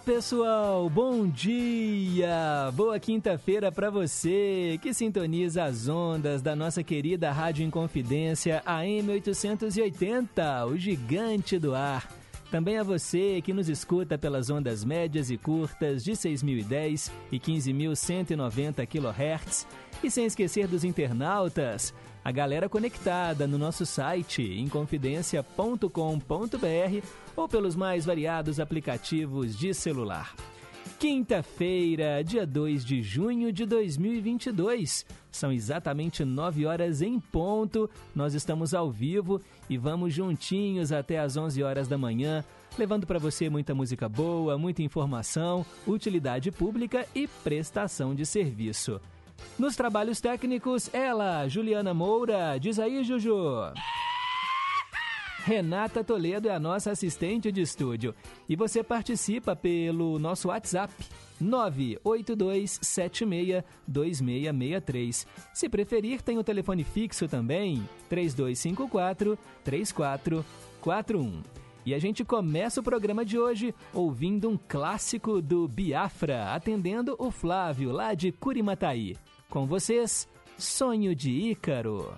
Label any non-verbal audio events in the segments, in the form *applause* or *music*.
Pessoal! Bom dia! Boa quinta-feira para você que sintoniza as ondas da nossa querida Rádio Inconfidência AM 880, o gigante do ar. Também a você que nos escuta pelas ondas médias e curtas de 6.010 e 15.190 kHz. E sem esquecer dos internautas, a galera conectada no nosso site inconfidencia.com.br ou pelos mais variados aplicativos de celular. Quinta-feira, dia 2 de junho de 2022. São exatamente 9 horas em ponto. Nós estamos ao vivo e vamos juntinhos até às 11 horas da manhã, levando para você muita música boa, muita informação, utilidade pública e prestação de serviço. Nos trabalhos técnicos, ela, Juliana Moura. Diz aí, Juju. Renata Toledo é a nossa assistente de estúdio. E você participa pelo nosso WhatsApp 982762663. Se preferir, tem o telefone fixo também 3254 3441. E a gente começa o programa de hoje ouvindo um clássico do Biafra, atendendo o Flávio, lá de Curimataí. Com vocês, Sonho de Ícaro.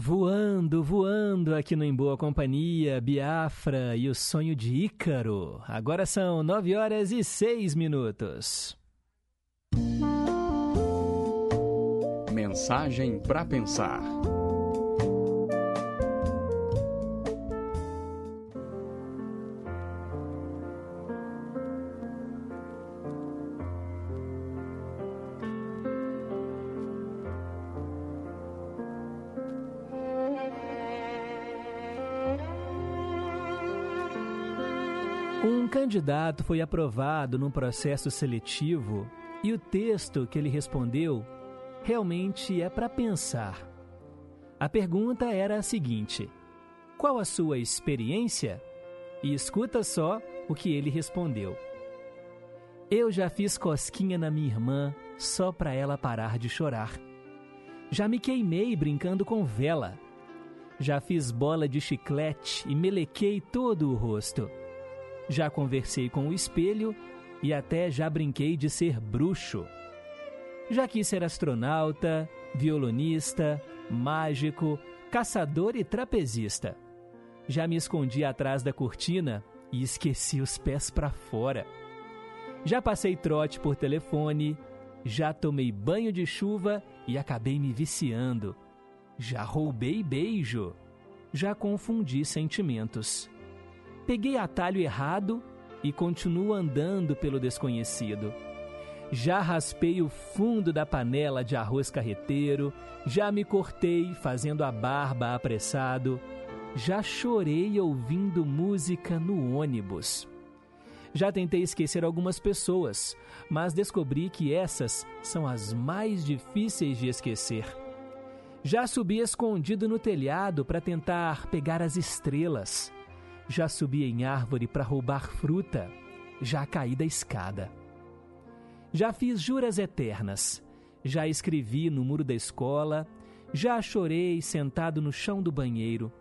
Voando, voando aqui no Em Boa Companhia, Biafra e o sonho de Ícaro. Agora são nove horas e seis minutos. Mensagem para pensar. Candidato foi aprovado num processo seletivo e o texto que ele respondeu realmente é para pensar. A pergunta era a seguinte: Qual a sua experiência? E escuta só o que ele respondeu. Eu já fiz cosquinha na minha irmã só para ela parar de chorar. Já me queimei brincando com vela. Já fiz bola de chiclete e melequei todo o rosto. Já conversei com o espelho e até já brinquei de ser bruxo. Já quis ser astronauta, violonista, mágico, caçador e trapezista. Já me escondi atrás da cortina e esqueci os pés para fora. Já passei trote por telefone, já tomei banho de chuva e acabei me viciando. Já roubei beijo. Já confundi sentimentos. Peguei atalho errado e continuo andando pelo desconhecido. Já raspei o fundo da panela de arroz carreteiro, já me cortei fazendo a barba apressado, já chorei ouvindo música no ônibus. Já tentei esquecer algumas pessoas, mas descobri que essas são as mais difíceis de esquecer. Já subi escondido no telhado para tentar pegar as estrelas. Já subi em árvore para roubar fruta. Já caí da escada. Já fiz juras eternas. Já escrevi no muro da escola. Já chorei sentado no chão do banheiro.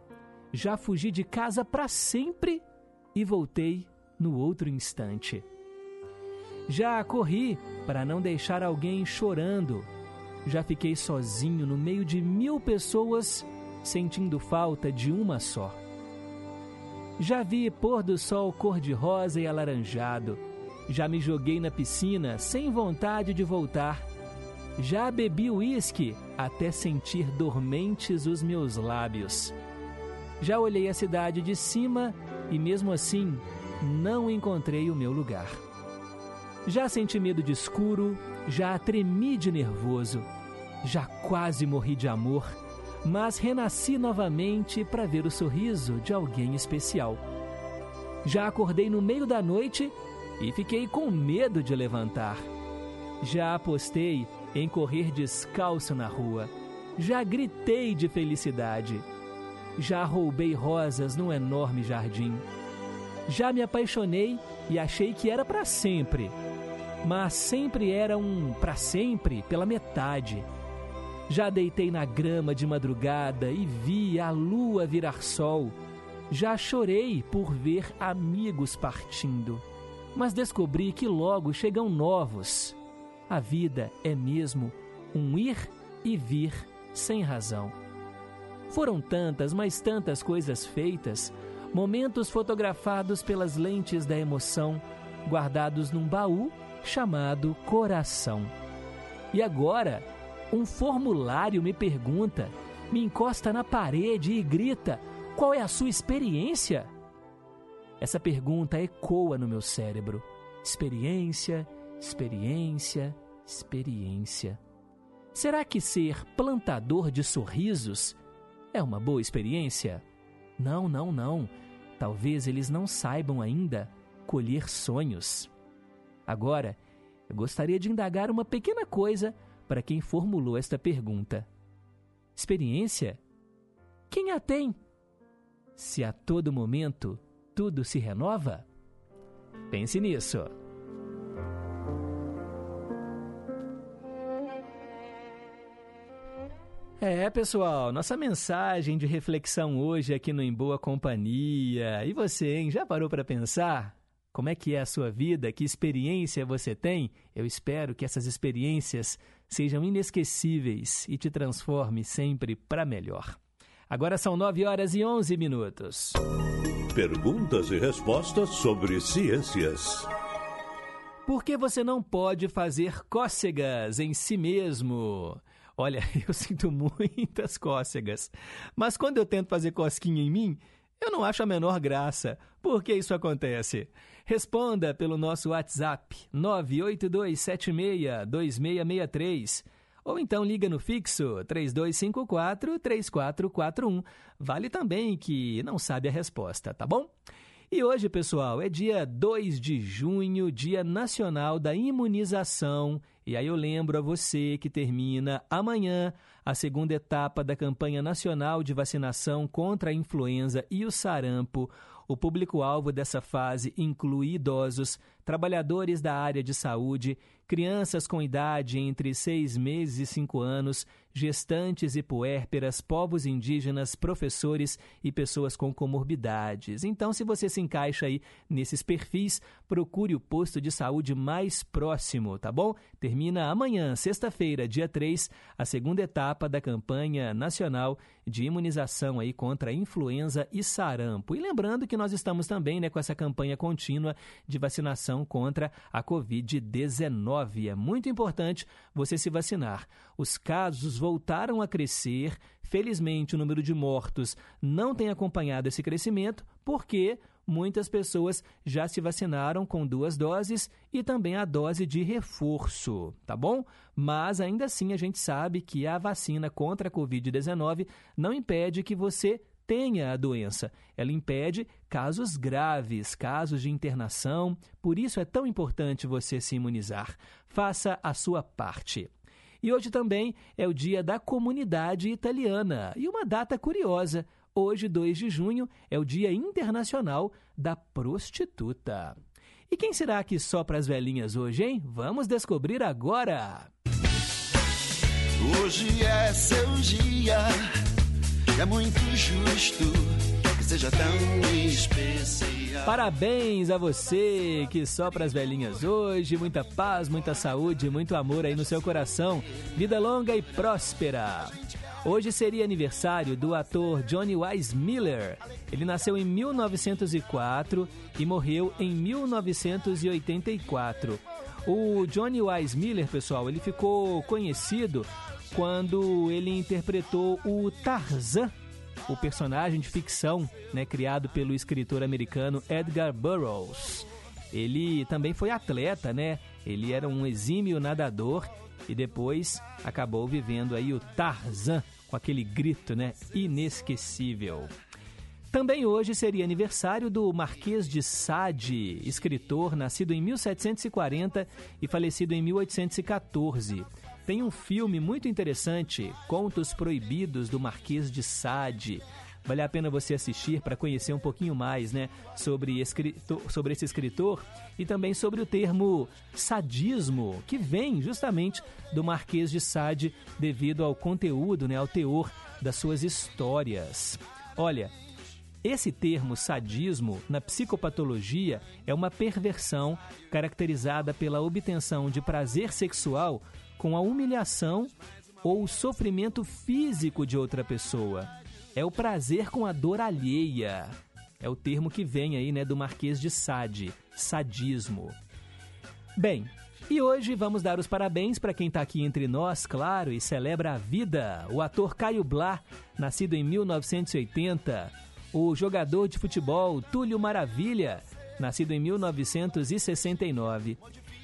Já fugi de casa para sempre e voltei no outro instante. Já corri para não deixar alguém chorando. Já fiquei sozinho no meio de mil pessoas, sentindo falta de uma só. Já vi pôr do sol cor-de-rosa e alaranjado. Já me joguei na piscina sem vontade de voltar. Já bebi uísque até sentir dormentes os meus lábios. Já olhei a cidade de cima e, mesmo assim, não encontrei o meu lugar. Já senti medo de escuro, já tremi de nervoso, já quase morri de amor, mas renasci novamente para ver o sorriso de alguém especial. Já acordei no meio da noite e fiquei com medo de levantar. Já apostei em correr descalço na rua. Já gritei de felicidade. Já roubei rosas num enorme jardim. Já me apaixonei e achei que era para sempre, mas sempre era um para sempre pela metade. Já deitei na grama de madrugada e vi a lua virar sol. Já chorei por ver amigos partindo, mas descobri que logo chegam novos. A vida é mesmo um ir e vir sem razão. Foram tantas, mas tantas coisas feitas, momentos fotografados pelas lentes da emoção, guardados num baú chamado coração. E agora, um formulário me pergunta, me encosta na parede e grita: qual é a sua experiência? Essa pergunta ecoa no meu cérebro. Experiência, experiência, experiência. Será que ser plantador de sorrisos é uma boa experiência? Não, não, não. Talvez eles não saibam ainda colher sonhos. Agora, eu gostaria de indagar uma pequena coisa para quem formulou esta pergunta. Experiência? Quem a tem? Se a todo momento tudo se renova? Pense nisso. É, pessoal, nossa mensagem de reflexão hoje aqui no Em Boa Companhia. E você, hein? Já parou para pensar? Como é que é a sua vida? Que experiência você tem? Eu espero que essas experiências sejam inesquecíveis e te transforme sempre para melhor. Agora são 9 horas e 11 minutos. Perguntas e respostas sobre ciências. Por que você não pode fazer cócegas em si mesmo? Olha, *laughs* eu sinto muitas cócegas, mas quando eu tento fazer cosquinha em mim, eu não acho a menor graça. Por que isso acontece? Responda pelo nosso WhatsApp 982762663 ou então liga no fixo 3254-3441. Vale também que não sabe a resposta, tá bom? E hoje, pessoal, é dia 2 de junho, Dia Nacional da Imunização. E aí eu lembro a você que termina amanhã a segunda etapa da campanha nacional de vacinação contra a influenza e o sarampo. O público-alvo dessa fase inclui idosos, trabalhadores da área de saúde, crianças com idade entre seis meses e cinco anos, gestantes e puérperas, povos indígenas, professores e pessoas com comorbidades. Então, se você se encaixa aí nesses perfis, procure o posto de saúde mais próximo, tá bom? Termina amanhã, sexta-feira, dia 3, a segunda etapa da campanha nacional de imunização aí contra a influenza e sarampo. E lembrando que nós estamos também né, com essa campanha contínua de vacinação contra a Covid-19. É muito importante você se vacinar. Os casos voltaram a crescer. Felizmente, o número de mortos não tem acompanhado esse crescimento, porque muitas pessoas já se vacinaram com duas doses e também a dose de reforço, tá bom? Mas ainda assim a gente sabe que a vacina contra a Covid-19 não impede que você tenha a doença. Ela impede casos graves, casos de internação. Por isso é tão importante você se imunizar. Faça a sua parte. E hoje também é o dia da comunidade italiana. E uma data curiosa: hoje, 2 de junho, é o Dia Internacional da Prostituta. E quem será que sopra as velhinhas hoje, hein? Vamos descobrir agora! Hoje é seu dia, é muito justo que seja tão especial. Parabéns a você que sopra as velhinhas hoje. Muita paz, muita saúde, muito amor aí no seu coração. Vida longa e próspera. Hoje seria aniversário do ator Johnny Wise Miller. Ele nasceu em 1904 e morreu em 1984. O Johnny Wise Miller, pessoal, ele ficou conhecido quando ele interpretou o Tarzan o personagem de ficção né, criado pelo escritor americano Edgar Burroughs. Ele também foi atleta, né? Ele era um exímio nadador e depois acabou vivendo aí o Tarzan com aquele grito, né, inesquecível. Também hoje seria aniversário do Marquês de Sade, escritor nascido em 1740 e falecido em 1814. Tem um filme muito interessante, Contos Proibidos do Marquês de Sade. Vale a pena você assistir para conhecer um pouquinho mais né, sobre, sobre esse escritor e também sobre o termo sadismo, que vem justamente do Marquês de Sade devido ao conteúdo, né, ao teor das suas histórias. Olha, esse termo sadismo na psicopatologia é uma perversão caracterizada pela obtenção de prazer sexual com a humilhação ou o sofrimento físico de outra pessoa. É o prazer com a dor alheia. É o termo que vem aí, né, do Marquês de Sade, sadismo. Bem, e hoje vamos dar os parabéns para quem está aqui entre nós, claro, e celebra a vida. O ator Caio Blá, nascido em 1980. O jogador de futebol Túlio Maravilha, nascido em 1969.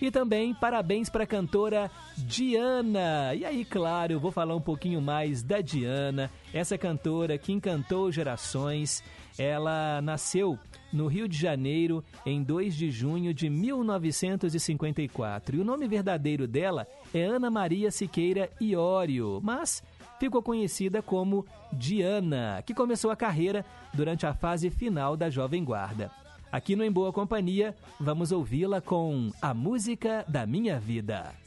E também parabéns para a cantora Diana. E aí, claro, eu vou falar um pouquinho mais da Diana, essa cantora que encantou gerações. Ela nasceu no Rio de Janeiro em 2 de junho de 1954. E o nome verdadeiro dela é Ana Maria Siqueira Iório, mas ficou conhecida como Diana, que começou a carreira durante a fase final da Jovem Guarda. Aqui no Em Boa Companhia, vamos ouvi-la com A Música da Minha Vida.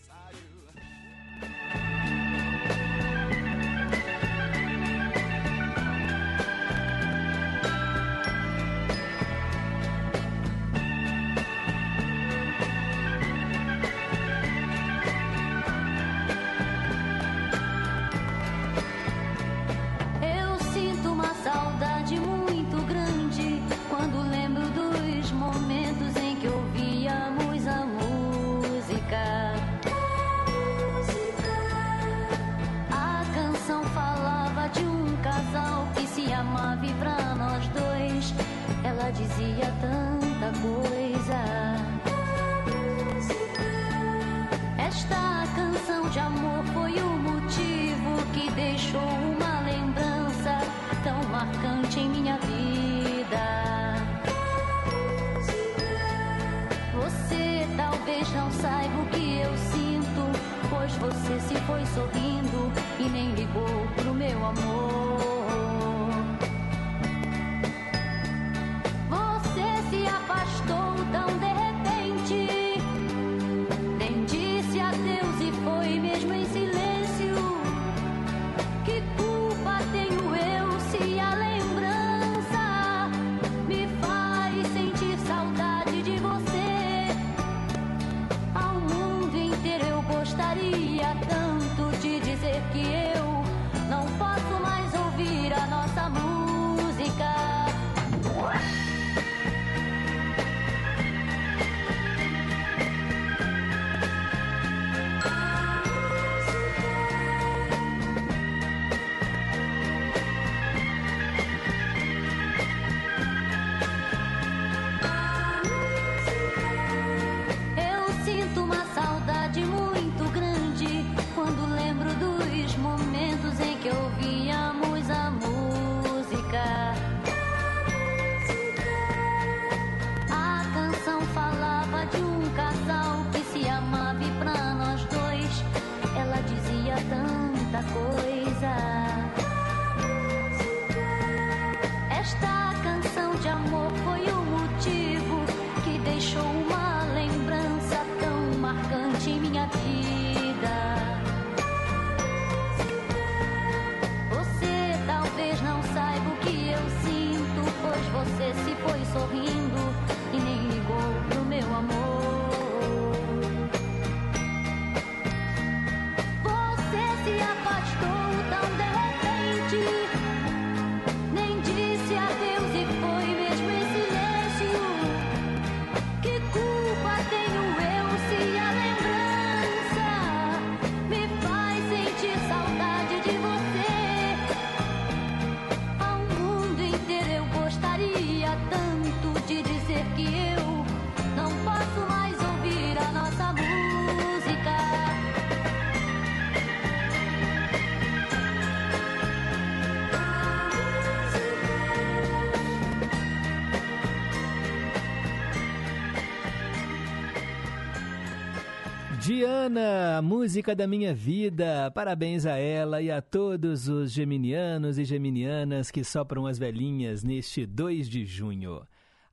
Diana, música da minha vida. Parabéns a ela e a todos os geminianos e geminianas que sopram as velhinhas neste 2 de junho.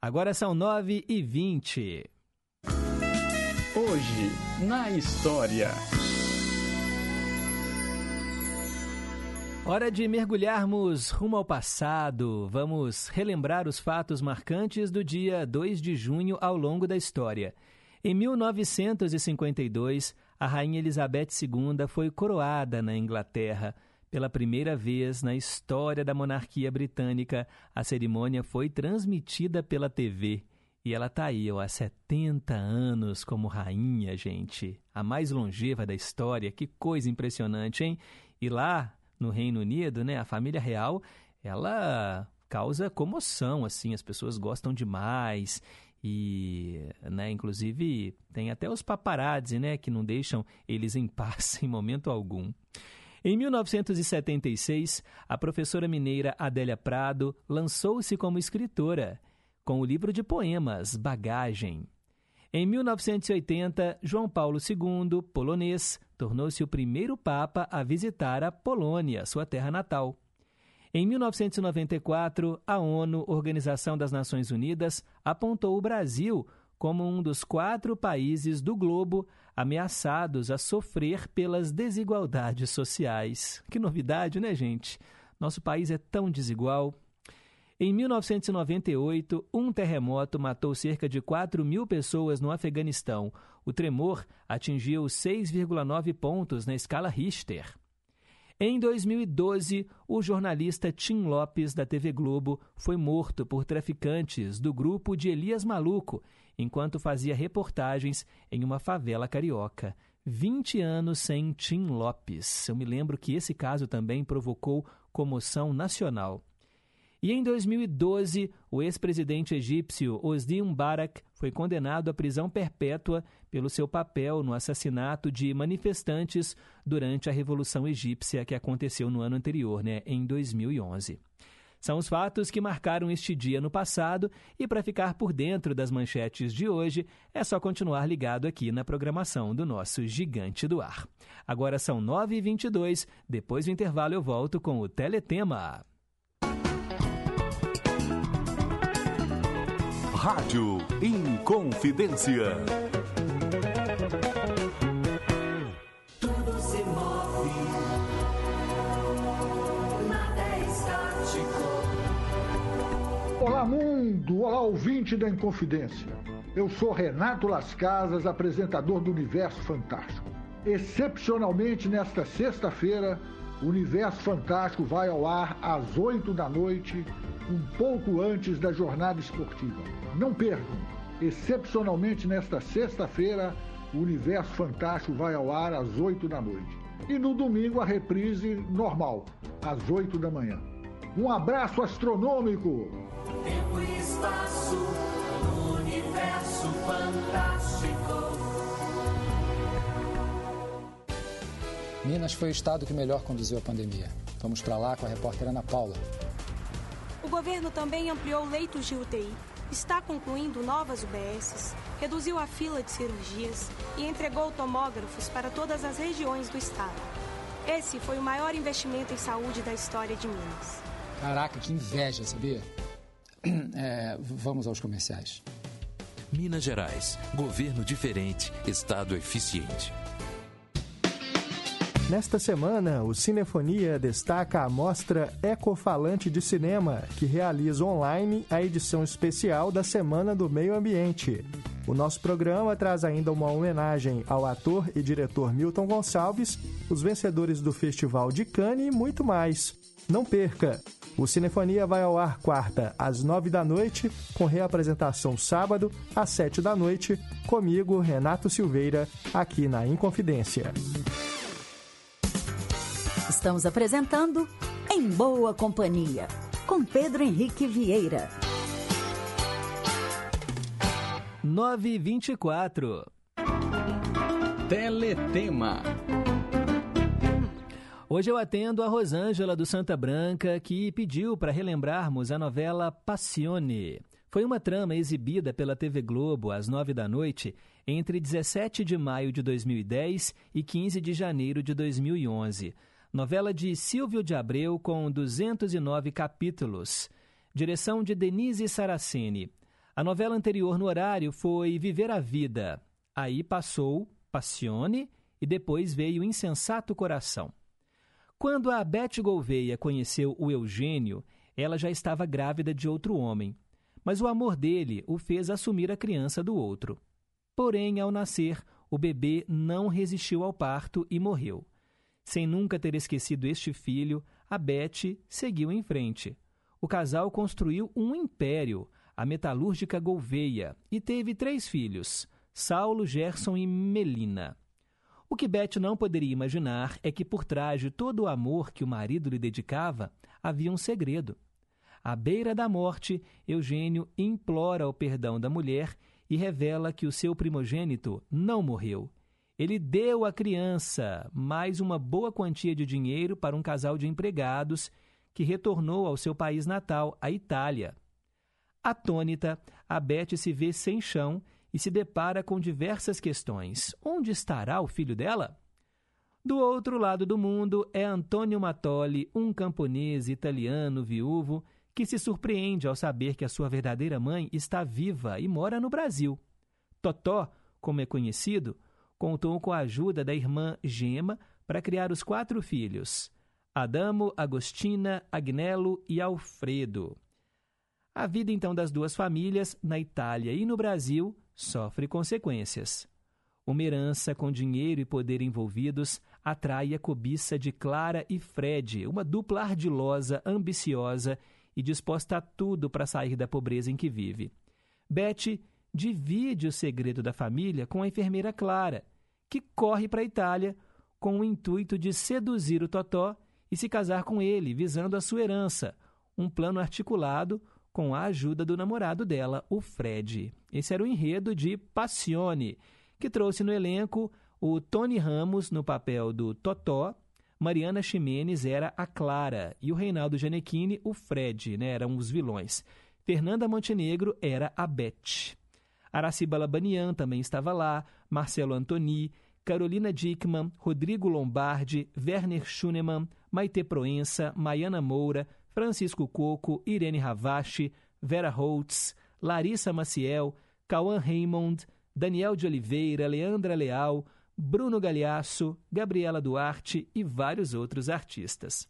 Agora são 9 e 20. Hoje, na história. Hora de mergulharmos rumo ao passado. Vamos relembrar os fatos marcantes do dia 2 de junho ao longo da história. Em 1952, a Rainha Elizabeth II foi coroada na Inglaterra. Pela primeira vez na história da monarquia britânica, a cerimônia foi transmitida pela TV. E ela está aí, ó, há 70 anos como rainha, gente. A mais longeva da história. Que coisa impressionante, hein? E lá, no Reino Unido, né, a família real, ela causa comoção, assim, as pessoas gostam demais e, né, inclusive, tem até os paparazzi, né, que não deixam eles em *laughs* paz em momento algum. Em 1976, a professora mineira Adélia Prado lançou-se como escritora, com o livro de poemas Bagagem. Em 1980, João Paulo II, polonês, tornou-se o primeiro papa a visitar a Polônia, sua terra natal. Em 1994, a ONU, Organização das Nações Unidas, apontou o Brasil como um dos quatro países do globo ameaçados a sofrer pelas desigualdades sociais. Que novidade, né, gente? Nosso país é tão desigual. Em 1998, um terremoto matou cerca de 4 mil pessoas no Afeganistão. O tremor atingiu 6,9 pontos na escala Richter. Em 2012, o jornalista Tim Lopes, da TV Globo, foi morto por traficantes do grupo de Elias Maluco, enquanto fazia reportagens em uma favela carioca. 20 anos sem Tim Lopes. Eu me lembro que esse caso também provocou comoção nacional. E em 2012, o ex-presidente egípcio Osni Mubarak foi condenado à prisão perpétua pelo seu papel no assassinato de manifestantes durante a Revolução Egípcia que aconteceu no ano anterior, né, em 2011. São os fatos que marcaram este dia no passado e para ficar por dentro das manchetes de hoje é só continuar ligado aqui na programação do nosso Gigante do Ar. Agora são 9h22, depois do intervalo eu volto com o Teletema. Rádio Inconfidência. Tudo se move, nada é estático. Olá, mundo! Olá, ouvinte da Inconfidência. Eu sou Renato Las Casas, apresentador do Universo Fantástico. Excepcionalmente, nesta sexta-feira, o Universo Fantástico vai ao ar às 8 da noite, um pouco antes da jornada esportiva. Não percam! Excepcionalmente, nesta sexta-feira, o Universo Fantástico vai ao ar às 8 da noite. E no domingo, a reprise normal, às 8 da manhã. Um abraço astronômico! Tempo e espaço, universo fantástico. Minas foi o estado que melhor conduziu a pandemia. Vamos para lá com a repórter Ana Paula. O governo também ampliou leitos de UTI, está concluindo novas UBSs, reduziu a fila de cirurgias e entregou tomógrafos para todas as regiões do estado. Esse foi o maior investimento em saúde da história de Minas. Caraca, que inveja, sabia? *clears throat* É, vamos aos comerciais. Minas Gerais, governo diferente, estado eficiente. Nesta semana, o Cinefonia destaca a mostra Ecofalante de Cinema, que realiza online a edição especial da Semana do Meio Ambiente. O nosso programa traz ainda uma homenagem ao ator e diretor Milton Gonçalves, os vencedores do Festival de Cannes e muito mais. Não perca! O Cinefonia vai ao ar quarta às nove da noite, com reapresentação sábado às sete da noite, comigo, Renato Silveira, aqui na Inconfidência. Estamos apresentando Em Boa Companhia, com Pedro Henrique Vieira. 924. Teletema. Hoje eu atendo a Rosângela do Santa Branca, que pediu para relembrarmos a novela Passione. foi uma trama exibida pela TV Globo às nove da noite entre 17 de maio de 2010 e 15 de janeiro de 2011. Novela de Silvio de Abreu com 209 capítulos. Direção de Denise Saraceni. A novela anterior no horário foi Viver a Vida. Aí passou Passione e depois veio Insensato Coração. Quando a Beth Gouveia conheceu o Eugênio, ela já estava grávida de outro homem, mas o amor dele o fez assumir a criança do outro. Porém, ao nascer, o bebê não resistiu ao parto e morreu. Sem nunca ter esquecido este filho, a Beth seguiu em frente. O casal construiu um império, a metalúrgica Gouveia, e teve três filhos, Saulo, Gerson e Melina. O que Beth não poderia imaginar é que por trás de todo o amor que o marido lhe dedicava, havia um segredo. À beira da morte, Eugênio implora o perdão da mulher e revela que o seu primogênito não morreu. Ele deu à criança mais uma boa quantia de dinheiro para um casal de empregados que retornou ao seu país natal, a Itália. Atônita, a Beth se vê sem chão e se depara com diversas questões. Onde estará o filho dela? Do outro lado do mundo é Antônio Matoli, um camponês italiano viúvo que se surpreende ao saber que a sua verdadeira mãe está viva e mora no Brasil. Totó, como é conhecido, contou com a ajuda da irmã Gema para criar os quatro filhos: Adamo, Agostina, Agnello e Alfredo. A vida então das duas famílias, na Itália e no Brasil, sofre consequências. Uma herança com dinheiro e poder envolvidos atrai a cobiça de Clara e Fred, uma dupla ardilosa, ambiciosa e disposta a tudo para sair da pobreza em que vive. Beth divide o segredo da família com a enfermeira Clara, que corre para a Itália com o intuito de seduzir o Totó e se casar com ele, visando a sua herança, um plano articulado com a ajuda do namorado dela, o Fred. Esse era o enredo de Passione, que trouxe no elenco o Tony Ramos no papel do Totó, Mariana Ximenes era a Clara e o Reinaldo Gianecchini o Fred, né, eram os vilões. Fernanda Montenegro era a Beth. Araciba Labanian também estava lá, Marcelo Antoni, Carolina Dickman, Rodrigo Lombardi, Werner Schunemann, Maite Proença, Maiana Moura, Francisco Coco, Irene Ravache, Vera Holtz, Larissa Maciel, Cauã Raymond, Daniel de Oliveira, Leandra Leal, Bruno Galhaço, Gabriela Duarte e vários outros artistas.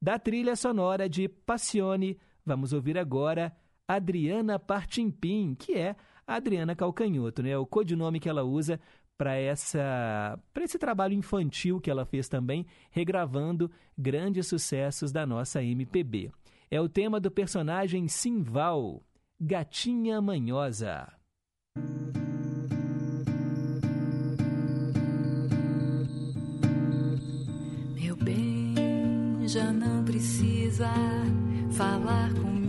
Da trilha sonora de Passione, vamos ouvir agora Adriana Partimpim, que é Adriana Calcanhoto, né? o codinome que ela usa para essa para esse trabalho infantil que ela fez também, regravando grandes sucessos da nossa MPB. É o tema do personagem Simval, Gatinha Manhosa. Meu bem, já não precisa falar comigo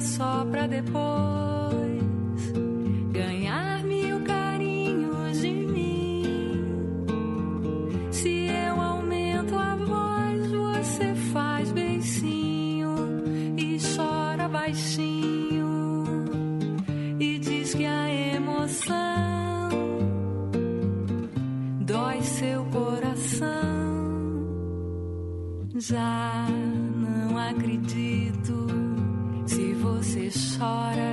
só pra depois ganhar mil carinhos de mim. Se eu aumento a voz, você faz beicinho e chora baixinho e diz que a emoção dói seu coração. Já não acredito você chora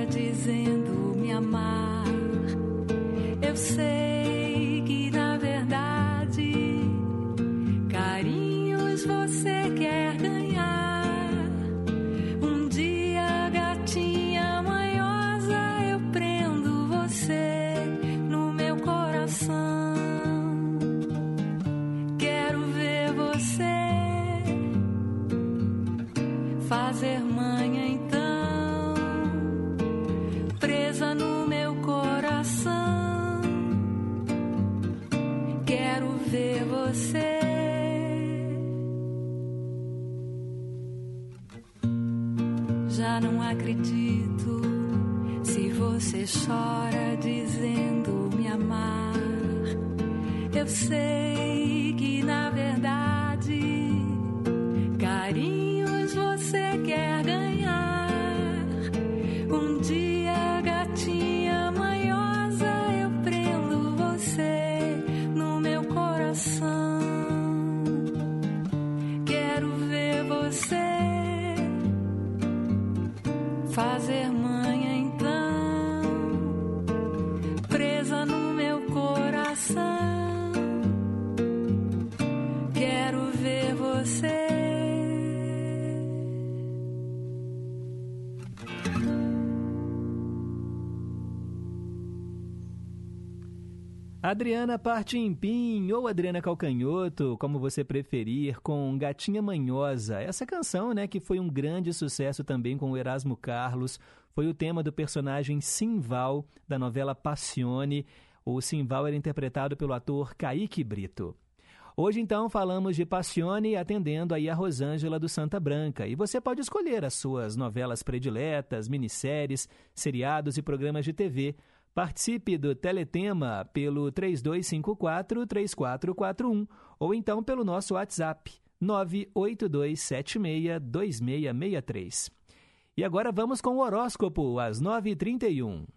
Adriana Partimpim ou Adriana Calcanhoto, como você preferir, com Gatinha Manhosa. Essa canção, né, que foi um grande sucesso também com o Erasmo Carlos, foi o tema do personagem Simval da novela Passione. O Simval era interpretado pelo ator Kaique Brito. Hoje, então, falamos de Passione atendendo aí a Rosângela do Santa Branca. E você pode escolher as suas novelas prediletas, minisséries, seriados e programas de TV. Participe do Teletema pelo 3254-3441 ou então pelo nosso WhatsApp 982762663. E agora vamos com o horóscopo às 9h31.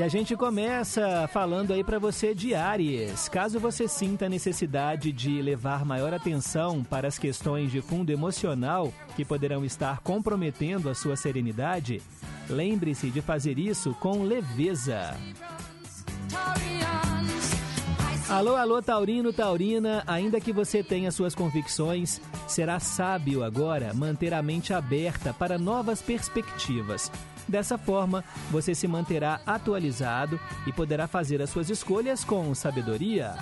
E a gente começa falando aí para você de Aries. Caso você sinta a necessidade de levar maior atenção para as questões de fundo emocional que poderão estar comprometendo a sua serenidade, lembre-se de fazer isso com leveza. Alô, alô, Taurino, Taurina, ainda que você tenha suas convicções, será sábio agora manter a mente aberta para novas perspectivas. Dessa forma, você se manterá atualizado e poderá fazer as suas escolhas com sabedoria.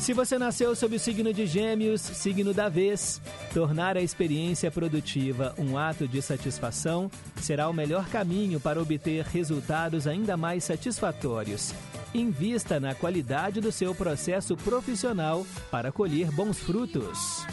Se você nasceu sob o signo de Gêmeos, signo da vez, tornar a experiência produtiva um ato de satisfação será o melhor caminho para obter resultados ainda mais satisfatórios. Invista na qualidade do seu processo profissional para colher bons frutos.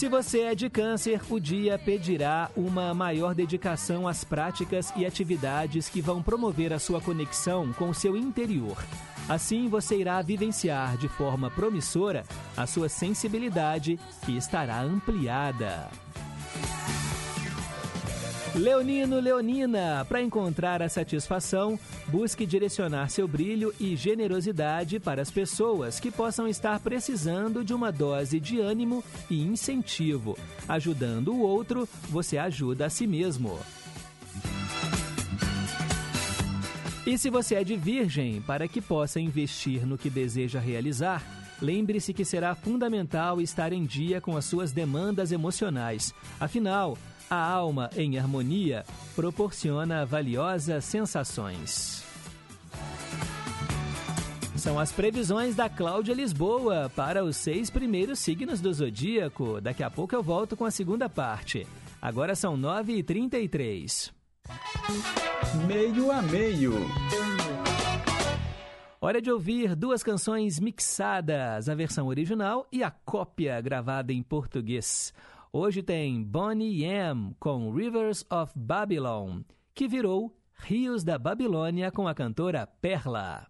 Se você é de câncer, o dia pedirá uma maior dedicação às práticas e atividades que vão promover a sua conexão com o seu interior. Assim, você irá vivenciar de forma promissora a sua sensibilidade, que estará ampliada. Leonino, Leonina, para encontrar a satisfação, busque direcionar seu brilho e generosidade para as pessoas que possam estar precisando de uma dose de ânimo e incentivo. Ajudando o outro, você ajuda a si mesmo. E se você é de virgem, para que possa investir no que deseja realizar, lembre-se que será fundamental estar em dia com as suas demandas emocionais. Afinal, a alma em harmonia proporciona valiosas sensações. São as previsões da Cláudia Lisboa para os seis primeiros signos do zodíaco. Daqui a pouco eu volto com a segunda parte. Agora são 9h33. Meio a meio. Hora de ouvir duas canções mixadas, a versão original e a cópia gravada em português. Hoje tem Bonnie Yam com Rivers of Babylon, que virou Rios da Babilônia com a cantora Perla.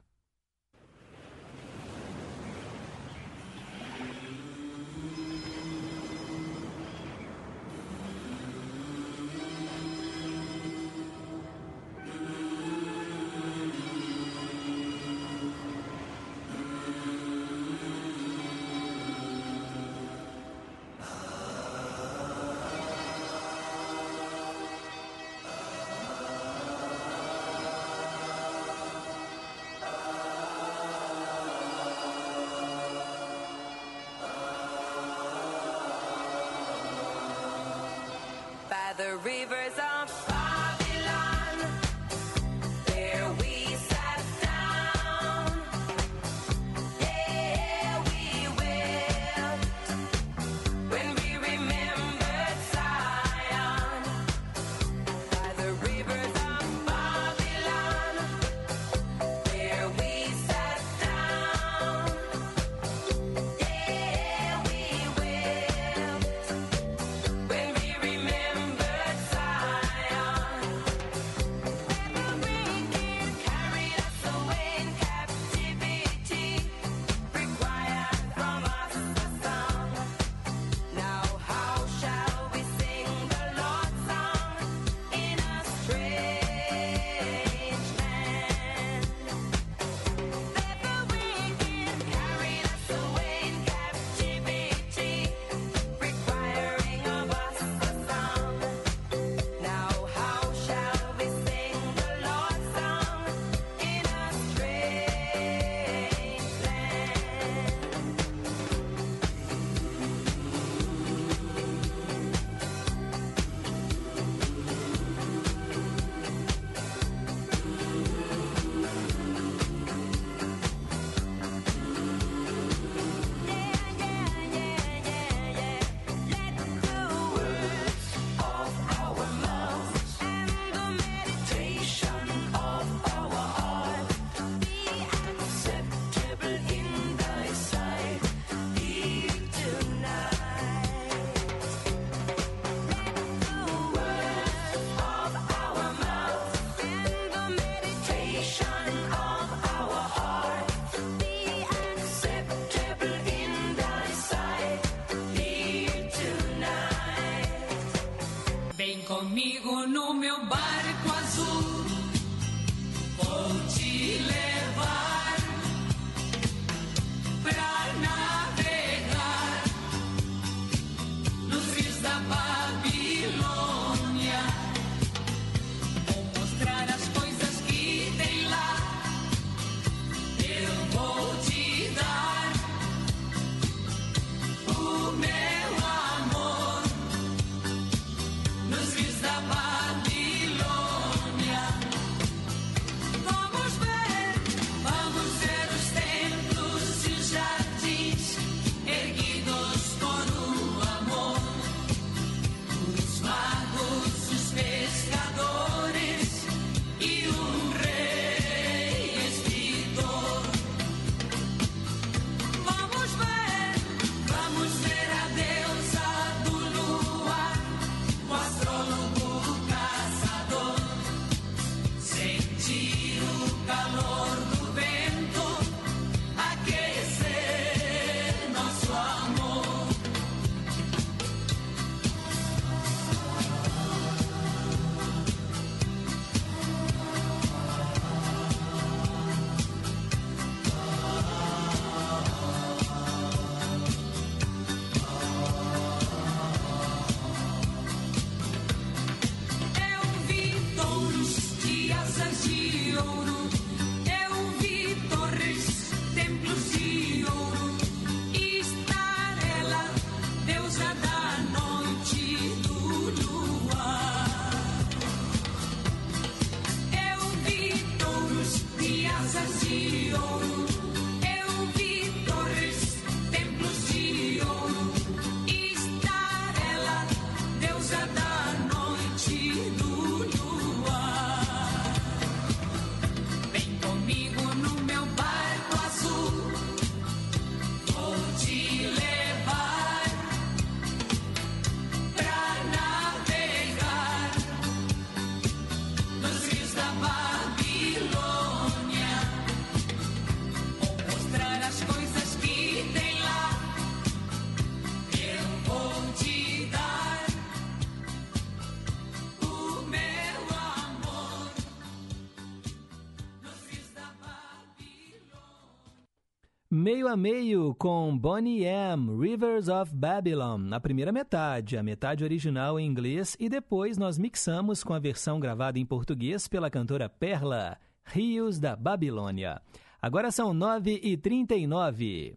Meio a meio com Bonnie M, Rivers of Babylon, na primeira metade, a metade original em inglês, e depois nós mixamos com a versão gravada em português pela cantora Perla, Rios da Babilônia. Agora são 9h39.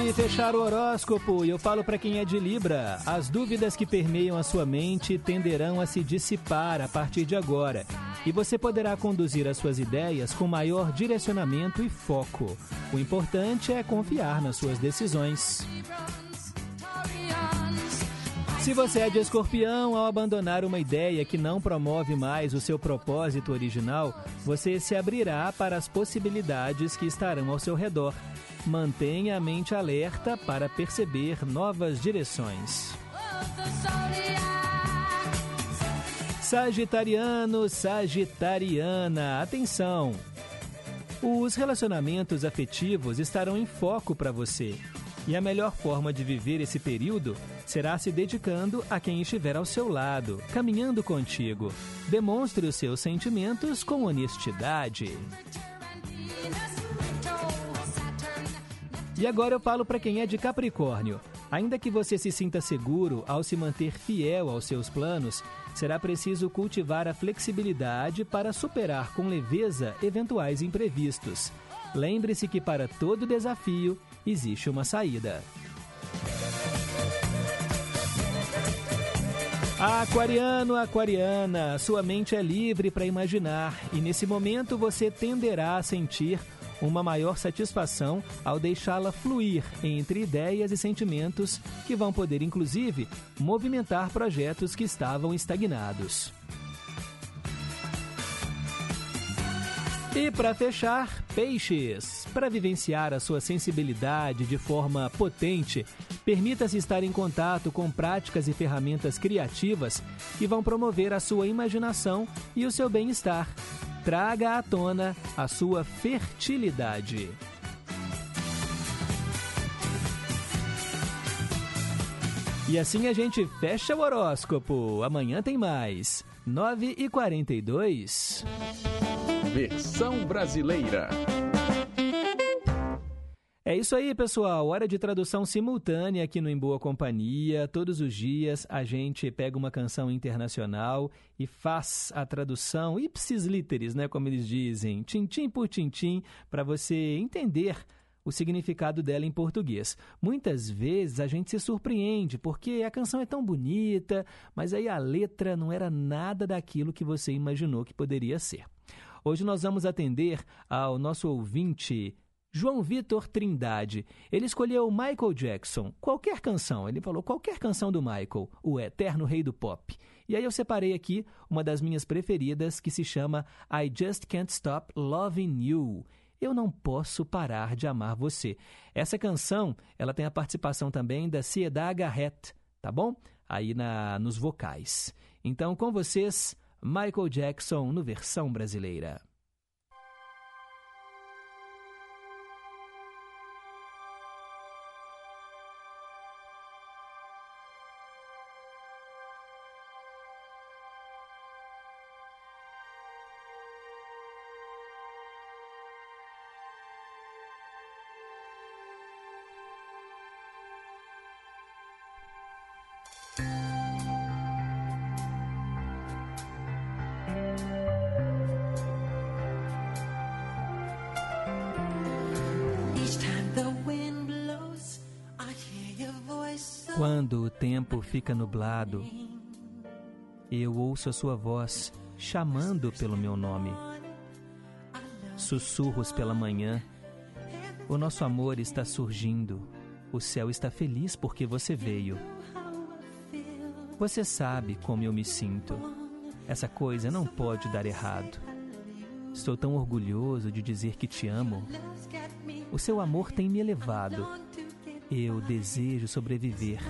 De fechar o horóscopo e eu falo para quem é de Libra. As dúvidas que permeiam a sua mente tenderão a se dissipar a partir de agora e você poderá conduzir as suas ideias com maior direcionamento e foco. O importante é confiar nas suas decisões. Se você é de escorpião, ao abandonar uma ideia que não promove mais o seu propósito original, você se abrirá para as possibilidades que estarão ao seu redor. Mantenha a mente alerta para perceber novas direções. Sagitariano, Sagitariana, atenção! Os relacionamentos afetivos estarão em foco para você. E a melhor forma de viver esse período será se dedicando a quem estiver ao seu lado, caminhando contigo. Demonstre os seus sentimentos com honestidade. E agora eu falo para quem é de Capricórnio. Ainda que você se sinta seguro ao se manter fiel aos seus planos, será preciso cultivar a flexibilidade para superar com leveza eventuais imprevistos. Lembre-se que para todo desafio existe uma saída. Aquariano, aquariana, sua mente é livre para imaginar e nesse momento você tenderá a sentir uma maior satisfação ao deixá-la fluir entre ideias e sentimentos que vão poder, inclusive, movimentar projetos que estavam estagnados. E para fechar, peixes. Para vivenciar a sua sensibilidade de forma potente, permita-se estar em contato com práticas e ferramentas criativas que vão promover a sua imaginação e o seu bem-estar. Traga à tona a sua fertilidade. E assim a gente fecha o horóscopo. Amanhã tem mais. 9 e 42 Versão brasileira. É isso aí, pessoal. Hora de tradução simultânea aqui no Em Boa Companhia. Todos os dias a gente pega uma canção internacional e faz a tradução ipsis literis, né, como eles dizem, tintim por tintim, para você entender o significado dela em português. Muitas vezes a gente se surpreende porque a canção é tão bonita, mas aí a letra não era nada daquilo que você imaginou que poderia ser. Hoje nós vamos atender ao nosso ouvinte João Vitor Trindade. Ele escolheu Michael Jackson, qualquer canção. Ele falou qualquer canção do Michael, o eterno rei do pop. E aí eu separei aqui uma das minhas preferidas que se chama I Just Can't Stop Loving You. Eu não posso parar de amar você. Essa canção, ela tem a participação também da Cieda Garrett, tá bom? Aí na nos vocais. Então, com vocês, Michael Jackson no versão brasileira. Quando o tempo fica nublado, eu ouço a sua voz chamando pelo meu nome. Sussurros pela manhã. O nosso amor está surgindo. O céu está feliz porque você veio. Você sabe como eu me sinto. Essa coisa não pode dar errado. Estou tão orgulhoso de dizer que te amo. O seu amor tem me elevado. Eu desejo sobreviver.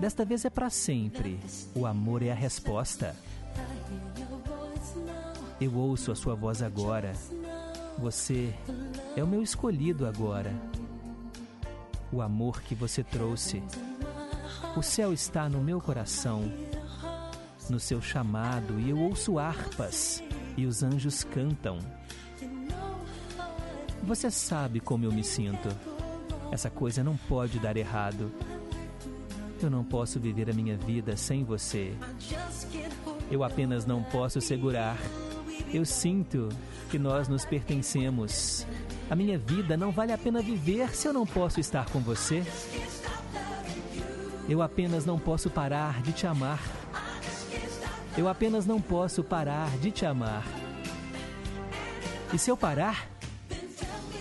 Desta vez é para sempre. O amor é a resposta. Eu ouço a sua voz agora. Você é o meu escolhido agora. O amor que você trouxe. O céu está no meu coração, no seu chamado, e eu ouço harpas e os anjos cantam. Você sabe como eu me sinto. Essa coisa não pode dar errado. Eu não posso viver a minha vida sem você. Eu apenas não posso segurar. Eu sinto que nós nos pertencemos. A minha vida não vale a pena viver se eu não posso estar com você. Eu apenas não posso parar de te amar. Eu apenas não posso parar de te amar. E se eu parar?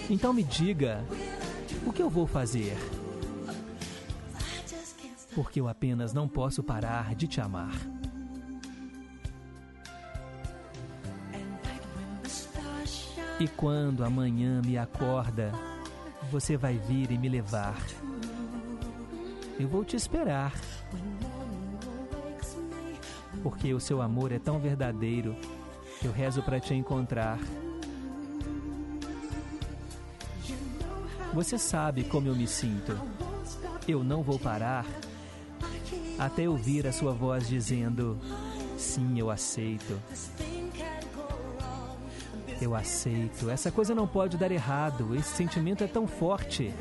Então me diga, o que eu vou fazer? Porque eu apenas não posso parar de te amar. E quando amanhã me acorda, você vai vir e me levar. Eu vou te esperar. Porque o seu amor é tão verdadeiro. Eu rezo para te encontrar. Você sabe como eu me sinto. Eu não vou parar até ouvir a sua voz dizendo: Sim, eu aceito. Eu aceito. Essa coisa não pode dar errado. Esse sentimento é tão forte.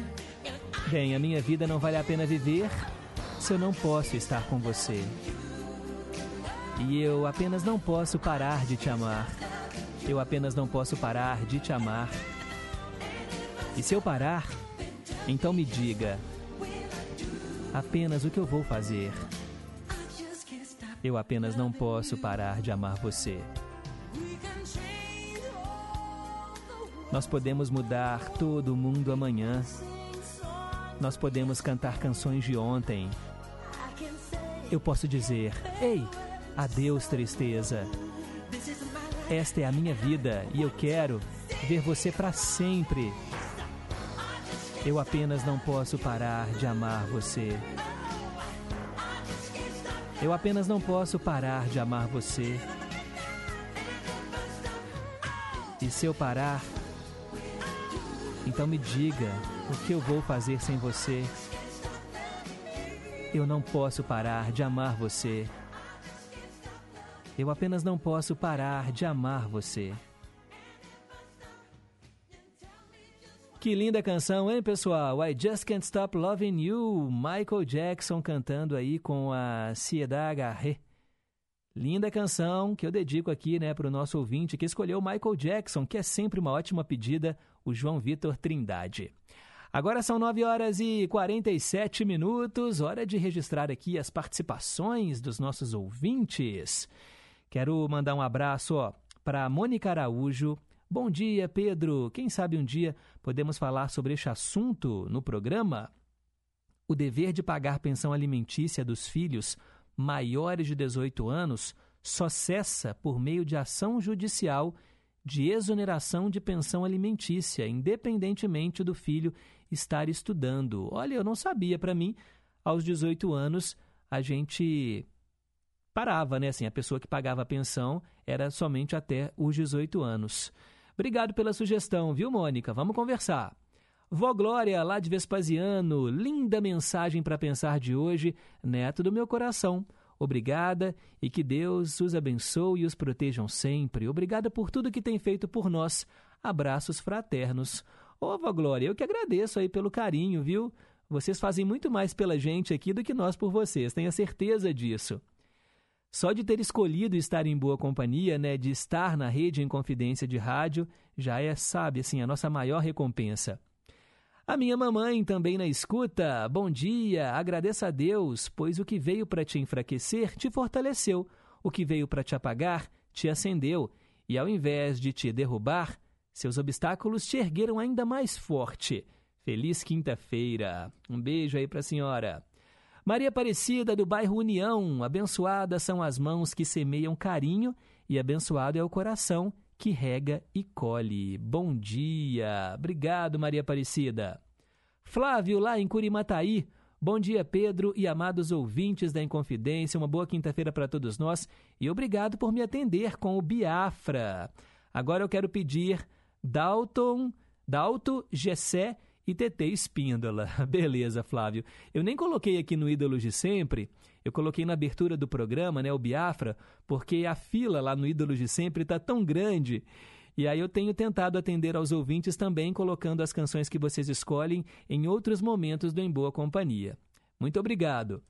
Bem, a minha vida não vale a pena viver se eu não posso estar com você. E eu apenas não posso parar de te amar. Eu apenas não posso parar de te amar. E se eu parar, então me diga apenas o que eu vou fazer. Eu apenas não posso parar de amar você. Nós podemos mudar todo o mundo amanhã. Nós podemos cantar canções de ontem. Eu posso dizer: Ei, adeus, tristeza. Esta é a minha vida e eu quero ver você para sempre. Eu apenas não posso parar de amar você. Eu apenas não posso parar de amar você. E se eu parar, então me diga o que eu vou fazer sem você. Eu não posso parar de amar você. Eu apenas não posso parar de amar você. Que linda canção, hein, pessoal? I Just Can't Stop Loving You. Michael Jackson cantando aí com a Cieda Agarré. Linda canção que eu dedico aqui, né, para o nosso ouvinte que escolheu Michael Jackson, que é sempre uma ótima pedida, o João Vitor Trindade. Agora são 9 horas e 47 minutos, hora de registrar aqui as participações dos nossos ouvintes. Quero mandar um abraço para Mônica Araújo, Bom dia, Pedro. Quem sabe um dia podemos falar sobre este assunto no programa? O dever de pagar pensão alimentícia dos filhos maiores de 18 anos só cessa por meio de ação judicial de exoneração de pensão alimentícia, independentemente do filho estar estudando. Olha, eu não sabia, para mim, aos 18 anos a gente parava, né? Assim, a pessoa que pagava a pensão era somente até os 18 anos. Obrigado pela sugestão, viu, Mônica? Vamos conversar. Vó Glória, lá de Vespasiano, linda mensagem para pensar de hoje, neto do meu coração. Obrigada e que Deus os abençoe e os protejam sempre. Obrigada por tudo que tem feito por nós. Abraços fraternos. Ô, Vó Glória, eu que agradeço aí pelo carinho, viu? Vocês fazem muito mais pela gente aqui do que nós por vocês, tenha certeza disso. Só de ter escolhido estar em boa companhia, né, de estar na rede em confidência de rádio, já é, sabe, assim, a nossa maior recompensa. A minha mamãe também na escuta. Bom dia, agradeça a Deus, pois o que veio para te enfraquecer te fortaleceu, o que veio para te apagar te acendeu, e ao invés de te derrubar, seus obstáculos te ergueram ainda mais forte. Feliz quinta-feira. Um beijo aí para a senhora. Maria Aparecida, do bairro União, abençoadas são as mãos que semeiam carinho e abençoado é o coração que rega e colhe. Bom dia. Obrigado, Maria Aparecida. Flávio, lá em Curimataí. Bom dia, Pedro e amados ouvintes da Inconfidência. Uma boa quinta-feira para todos nós e obrigado por me atender com o Biafra. Agora eu quero pedir Dalton, Dalto, Gessé e TT Espíndola. *laughs* Beleza, Flávio. Eu nem coloquei aqui no Ídolos de Sempre, eu coloquei na abertura do programa, né, o Biafra, porque a fila lá no Ídolos de Sempre está tão grande. E aí eu tenho tentado atender aos ouvintes também colocando as canções que vocês escolhem em outros momentos do Em Boa Companhia. Muito obrigado.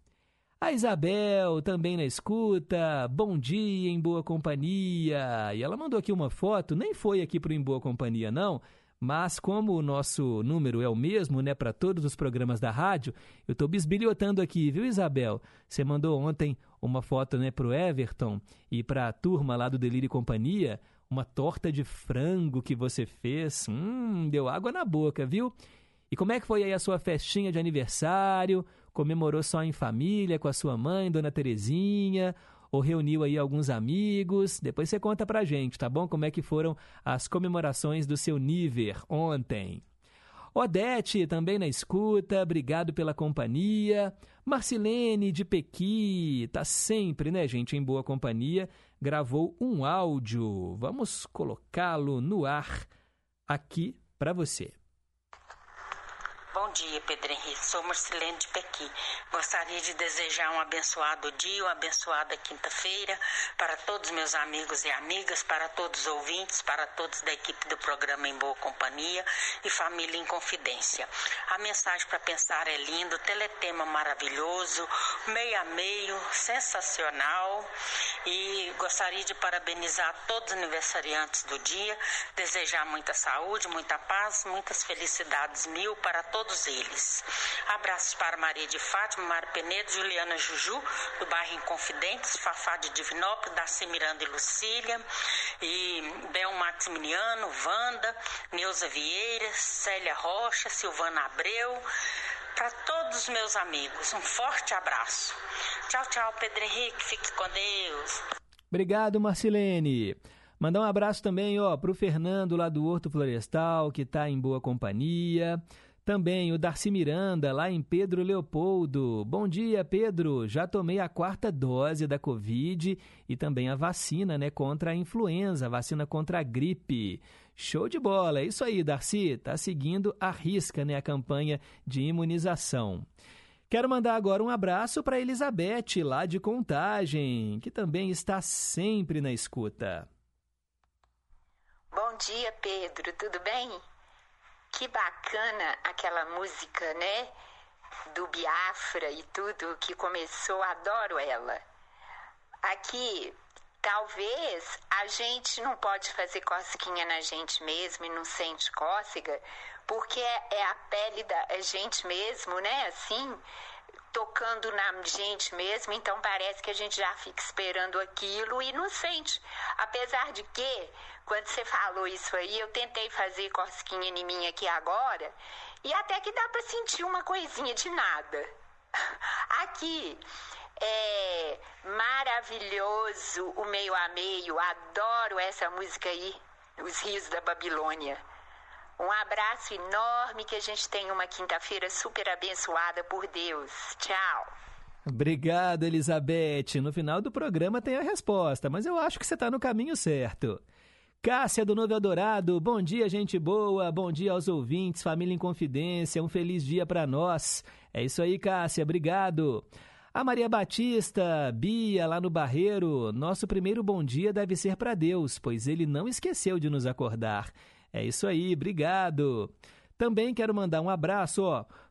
A Isabel, também na escuta. Bom dia, em boa companhia. E ela mandou aqui uma foto, nem foi aqui para o Em Boa Companhia, não. Mas como o nosso número é o mesmo, né, para todos os programas da rádio, eu estou bisbilhotando aqui, viu, Isabel? Você mandou ontem uma foto, né, para o Everton e para a turma lá do Delírio e Companhia, uma torta de frango que você fez. Hum, deu água na boca, viu? E como é que foi aí a sua festinha de aniversário? Comemorou só em família, com a sua mãe, Dona Terezinha? Ou reuniu aí alguns amigos? Depois você conta pra gente, tá bom? Como é que foram as comemorações do seu nível ontem. Odete, também na escuta, obrigado pela companhia. Marcilene de Pequi, tá sempre, né, gente, em boa companhia. Gravou um áudio. Vamos colocá-lo no ar aqui para você. Bom dia, Pedro Henrique. Sou Marcelene de Pequi. Gostaria de desejar um abençoado dia, uma abençoada quinta-feira para todos meus amigos e amigas, para todos os ouvintes, para todos da equipe do programa Em Boa Companhia e Família em Confidência. A mensagem para pensar é linda, teletema maravilhoso, meio a meio, sensacional. E gostaria de parabenizar todos os aniversariantes do dia, desejar muita saúde, muita paz, muitas felicidades mil para todos todos eles. Abraços para Maria de Fátima, Mário Penedo, Juliana Juju, do bairro Inconfidentes, Fafá de Divinópolis, Darcy Miranda e Lucília, e Bel Maximiliano, Wanda, Neuza Vieira, Célia Rocha, Silvana Abreu, para todos os meus amigos. Um forte abraço. Tchau, tchau, Pedro Henrique. Fique com Deus. Obrigado, Marcilene. Mandar um abraço também ó, para o Fernando lá do Horto Florestal, que está em boa companhia. Também o Darcy Miranda, lá em Pedro Leopoldo. Bom dia, Pedro. Já tomei a quarta dose da Covid e também a vacina né, contra a influenza, a vacina contra a gripe. Show de bola, é isso aí, Darcy. Tá seguindo a risca né, a campanha de imunização. Quero mandar agora um abraço para Elizabeth, lá de Contagem, que também está sempre na escuta. Bom dia, Pedro. Tudo bem? Que bacana aquela música, né? Do Biafra e tudo que começou, adoro ela. Aqui, talvez a gente não pode fazer cosquinha na gente mesmo e não sente cócega, porque é, é a pele da é gente mesmo, né? Assim, tocando na gente mesmo, então parece que a gente já fica esperando aquilo e não sente. Apesar de que, quando você falou isso aí, eu tentei fazer cosquinha em mim aqui agora e até que dá para sentir uma coisinha de nada. *laughs* Aqui é maravilhoso o meio a meio, adoro essa música aí, Os Rios da Babilônia. Um abraço enorme, que a gente tenha uma quinta-feira super abençoada por Deus. Tchau. Obrigado, Elizabeth. No final do programa tem a resposta, mas eu acho que você está no caminho certo. Cássia do Novo Eldorado, bom dia, gente boa, bom dia aos ouvintes, família em confidência, um feliz dia para nós. É isso aí, Cássia, obrigado. A Maria Batista, Bia, lá no Barreiro, nosso primeiro bom dia deve ser para Deus, pois ele não esqueceu de nos acordar. É isso aí, obrigado. Também quero mandar um abraço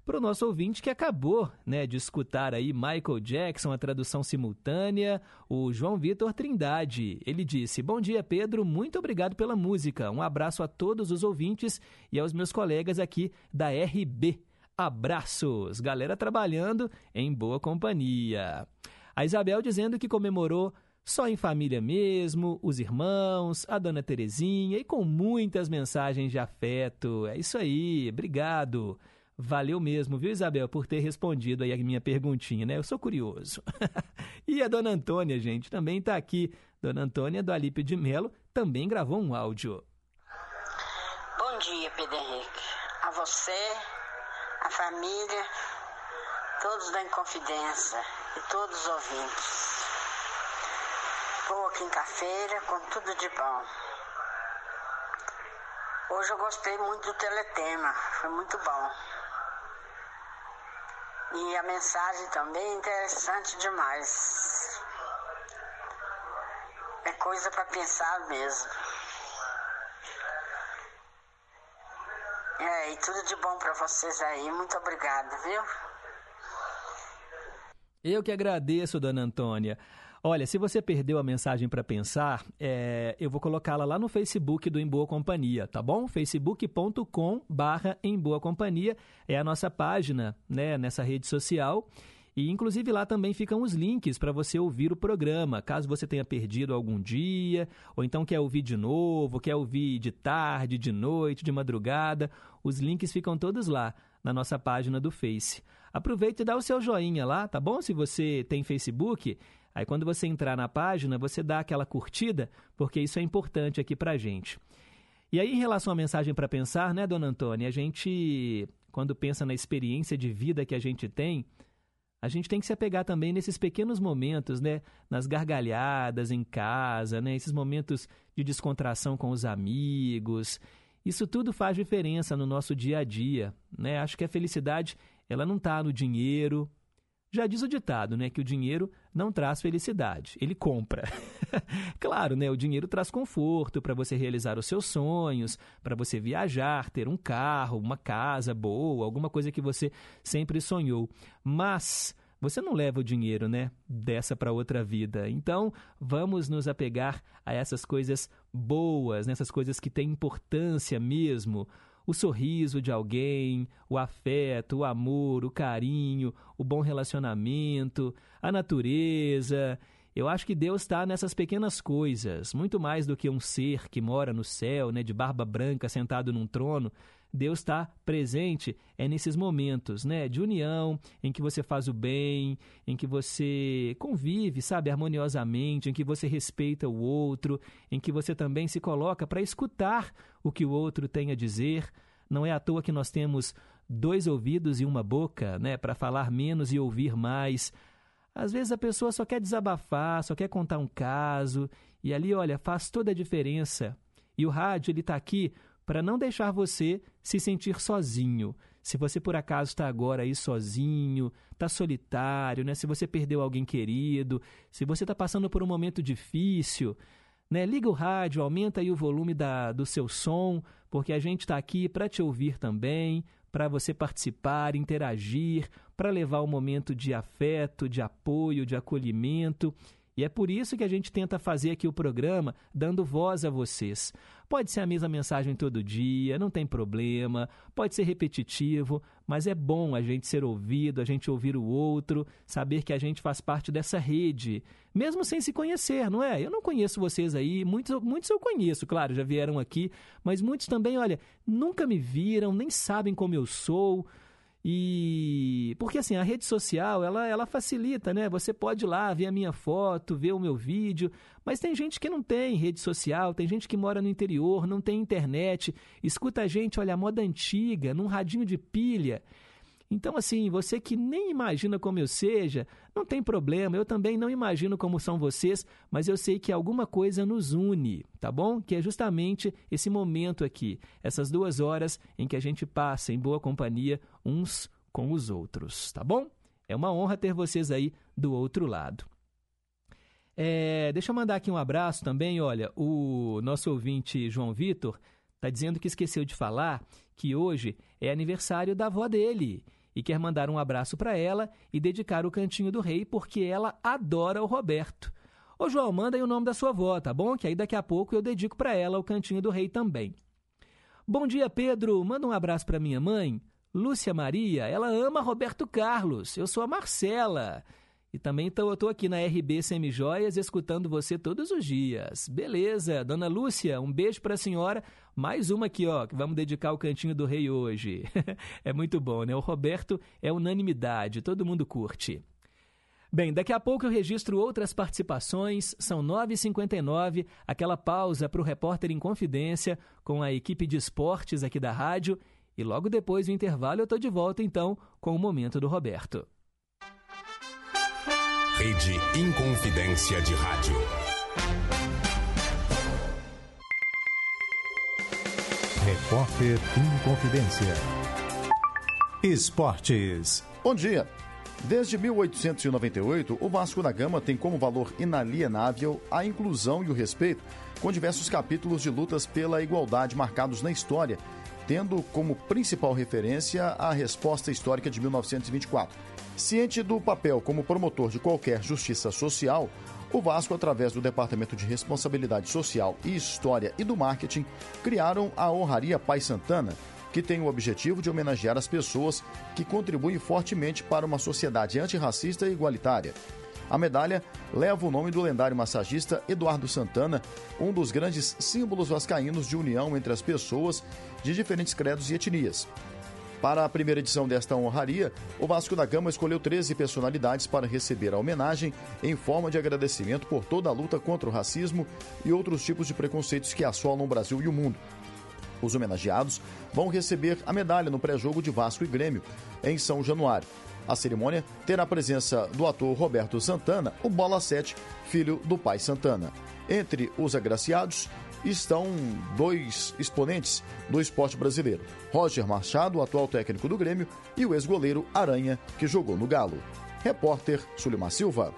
para o nosso ouvinte que acabou né, de escutar aí Michael Jackson, a tradução simultânea, o João Vitor Trindade. Ele disse: Bom dia, Pedro, muito obrigado pela música. Um abraço a todos os ouvintes e aos meus colegas aqui da RB. Abraços, galera trabalhando em boa companhia. A Isabel dizendo que comemorou só em família mesmo, os irmãos, a dona Terezinha e com muitas mensagens de afeto. É isso aí, obrigado. Valeu mesmo, viu, Isabel, por ter respondido aí a minha perguntinha, né? Eu sou curioso. *laughs* e a dona Antônia, gente, também está aqui. Dona Antônia do Alípio de Melo também gravou um áudio. Bom dia, Pedro Henrique. A você, a família, todos da Inconfidência e todos os ouvintes. Boa quinta-feira com tudo de bom. Hoje eu gostei muito do teletema, foi muito bom. E a mensagem também é interessante demais. É coisa para pensar mesmo. É, e tudo de bom para vocês aí. Muito obrigada, viu? Eu que agradeço, dona Antônia. Olha, se você perdeu a mensagem para pensar, é, eu vou colocá-la lá no Facebook do Em Boa Companhia, tá bom? facebook.com Em Boa Companhia é a nossa página né, nessa rede social. E inclusive lá também ficam os links para você ouvir o programa, caso você tenha perdido algum dia, ou então quer ouvir de novo, quer ouvir de tarde, de noite, de madrugada. Os links ficam todos lá na nossa página do Face. Aproveite e dá o seu joinha lá, tá bom? Se você tem Facebook, Aí quando você entrar na página, você dá aquela curtida, porque isso é importante aqui pra gente. E aí, em relação à mensagem para pensar, né, dona Antônia, a gente, quando pensa na experiência de vida que a gente tem, a gente tem que se apegar também nesses pequenos momentos, né? Nas gargalhadas em casa, né? Esses momentos de descontração com os amigos. Isso tudo faz diferença no nosso dia a dia, né? Acho que a felicidade, ela não está no dinheiro, já diz o ditado, né, que o dinheiro não traz felicidade, ele compra. *laughs* claro, né, o dinheiro traz conforto para você realizar os seus sonhos, para você viajar, ter um carro, uma casa boa, alguma coisa que você sempre sonhou. Mas você não leva o dinheiro, né, dessa para outra vida. Então, vamos nos apegar a essas coisas boas, nessas coisas que têm importância mesmo o sorriso de alguém, o afeto, o amor, o carinho, o bom relacionamento, a natureza. Eu acho que Deus está nessas pequenas coisas, muito mais do que um ser que mora no céu, né, de barba branca, sentado num trono. Deus está presente é nesses momentos, né, de união, em que você faz o bem, em que você convive, sabe, harmoniosamente, em que você respeita o outro, em que você também se coloca para escutar o que o outro tem a dizer. Não é à toa que nós temos dois ouvidos e uma boca, né, para falar menos e ouvir mais. Às vezes a pessoa só quer desabafar, só quer contar um caso, e ali, olha, faz toda a diferença. E o rádio, ele está aqui para não deixar você se sentir sozinho. Se você por acaso está agora aí sozinho, está solitário, né? se você perdeu alguém querido, se você está passando por um momento difícil, né? liga o rádio, aumenta aí o volume da, do seu som, porque a gente está aqui para te ouvir também, para você participar, interagir, para levar um momento de afeto, de apoio, de acolhimento. E é por isso que a gente tenta fazer aqui o programa dando voz a vocês. Pode ser a mesma mensagem todo dia, não tem problema, pode ser repetitivo, mas é bom a gente ser ouvido, a gente ouvir o outro, saber que a gente faz parte dessa rede, mesmo sem se conhecer, não é? Eu não conheço vocês aí, muitos, muitos eu conheço, claro, já vieram aqui, mas muitos também, olha, nunca me viram, nem sabem como eu sou. E porque assim, a rede social, ela, ela facilita, né? Você pode ir lá ver a minha foto, ver o meu vídeo, mas tem gente que não tem rede social, tem gente que mora no interior, não tem internet, escuta a gente, olha, a moda antiga, num radinho de pilha. Então, assim, você que nem imagina como eu seja, não tem problema, eu também não imagino como são vocês, mas eu sei que alguma coisa nos une, tá bom? Que é justamente esse momento aqui, essas duas horas em que a gente passa em boa companhia uns com os outros, tá bom? É uma honra ter vocês aí do outro lado. É, deixa eu mandar aqui um abraço também. Olha, o nosso ouvinte João Vitor está dizendo que esqueceu de falar que hoje é aniversário da avó dele e quer mandar um abraço para ela e dedicar o Cantinho do Rei porque ela adora o Roberto. Ô João, manda aí o nome da sua avó, tá bom? Que aí daqui a pouco eu dedico para ela o Cantinho do Rei também. Bom dia, Pedro. Manda um abraço para minha mãe, Lúcia Maria. Ela ama Roberto Carlos. Eu sou a Marcela. E também estou aqui na RB Semijoias escutando você todos os dias. Beleza, dona Lúcia, um beijo para a senhora. Mais uma aqui, ó, que vamos dedicar ao Cantinho do Rei hoje. *laughs* é muito bom, né? O Roberto é unanimidade, todo mundo curte. Bem, daqui a pouco eu registro outras participações, são 9h59, aquela pausa para o repórter em confidência com a equipe de esportes aqui da rádio E logo depois do intervalo eu tô de volta então com o momento do Roberto. Rede Inconfidência de Rádio. Repórter Inconfidência. Esportes. Bom dia. Desde 1898, o Vasco da Gama tem como valor inalienável a inclusão e o respeito, com diversos capítulos de lutas pela igualdade marcados na história, tendo como principal referência a resposta histórica de 1924. Ciente do papel como promotor de qualquer justiça social, o Vasco, através do Departamento de Responsabilidade Social e História e do Marketing, criaram a Honraria Pai Santana, que tem o objetivo de homenagear as pessoas que contribuem fortemente para uma sociedade antirracista e igualitária. A medalha leva o nome do lendário massagista Eduardo Santana, um dos grandes símbolos vascaínos de união entre as pessoas de diferentes credos e etnias. Para a primeira edição desta honraria, o Vasco da Gama escolheu 13 personalidades para receber a homenagem em forma de agradecimento por toda a luta contra o racismo e outros tipos de preconceitos que assolam o Brasil e o mundo. Os homenageados vão receber a medalha no pré-jogo de Vasco e Grêmio, em São Januário. A cerimônia terá a presença do ator Roberto Santana, o Bola 7, filho do pai Santana. Entre os agraciados estão dois exponentes do esporte brasileiro: Roger Machado, atual técnico do Grêmio, e o ex-goleiro Aranha, que jogou no Galo. Repórter Sulimar Silva.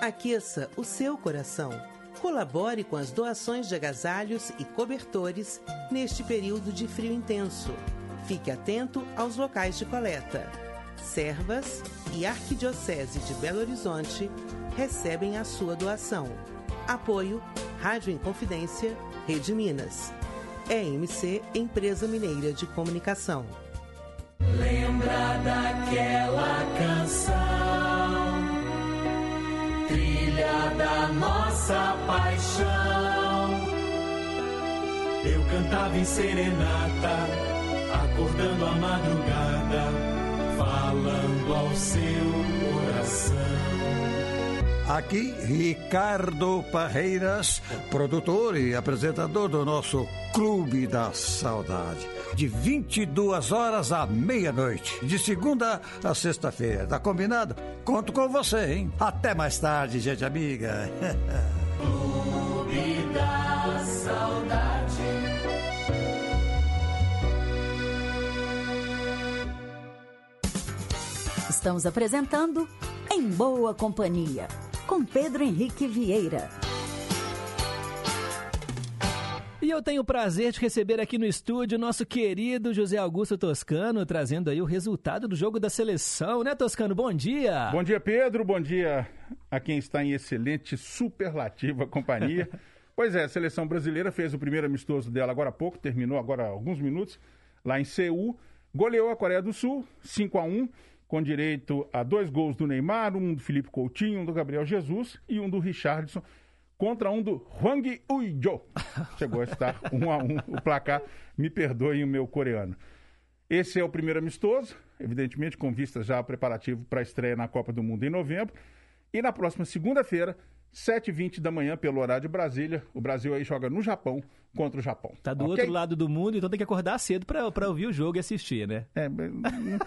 Aqueça o seu coração. Colabore com as doações de agasalhos e cobertores neste período de frio intenso. Fique atento aos locais de coleta. Servas e Arquidiocese de Belo Horizonte recebem a sua doação. Apoio Rádio Inconfidência, Rede Minas. EMC Empresa Mineira de Comunicação. Lembra daquela canção, trilha da nossa paixão. Eu cantava em serenata, acordando a madrugada, falando ao seu coração. Aqui, Ricardo Parreiras, produtor e apresentador do nosso Clube da Saudade. De 22 horas à meia-noite, de segunda a sexta-feira. Tá combinado? Conto com você, hein? Até mais tarde, gente amiga. Clube da Saudade. Estamos apresentando Em Boa Companhia, com Pedro Henrique Vieira. E eu tenho o prazer de receber aqui no estúdio o nosso querido José Augusto Toscano, trazendo aí o resultado do jogo da seleção, né, Toscano? Bom dia! Bom dia, Pedro. Bom dia a quem está em excelente, superlativa *laughs* companhia. pois é, a seleção brasileira fez o primeiro amistoso dela agora há pouco, terminou agora há alguns minutos, lá em Seul. Goleou a Coreia do Sul, 5 a 1 com direito a dois gols do Neymar, um do Felipe Coutinho, um do Gabriel Jesus e um do Richardson, contra um do Hwang Uijo. *laughs* Chegou a estar um a um o placar, me perdoem o meu coreano. Esse é o primeiro amistoso, evidentemente com vista já ao preparativo para a estreia na Copa do Mundo em novembro. E na próxima segunda-feira, 7h20 da manhã, pelo horário de Brasília, o Brasil aí joga no Japão contra o Japão. Tá do Ok? outro lado do mundo, então tem que acordar cedo pra, pra ouvir o jogo e assistir, né? É, não,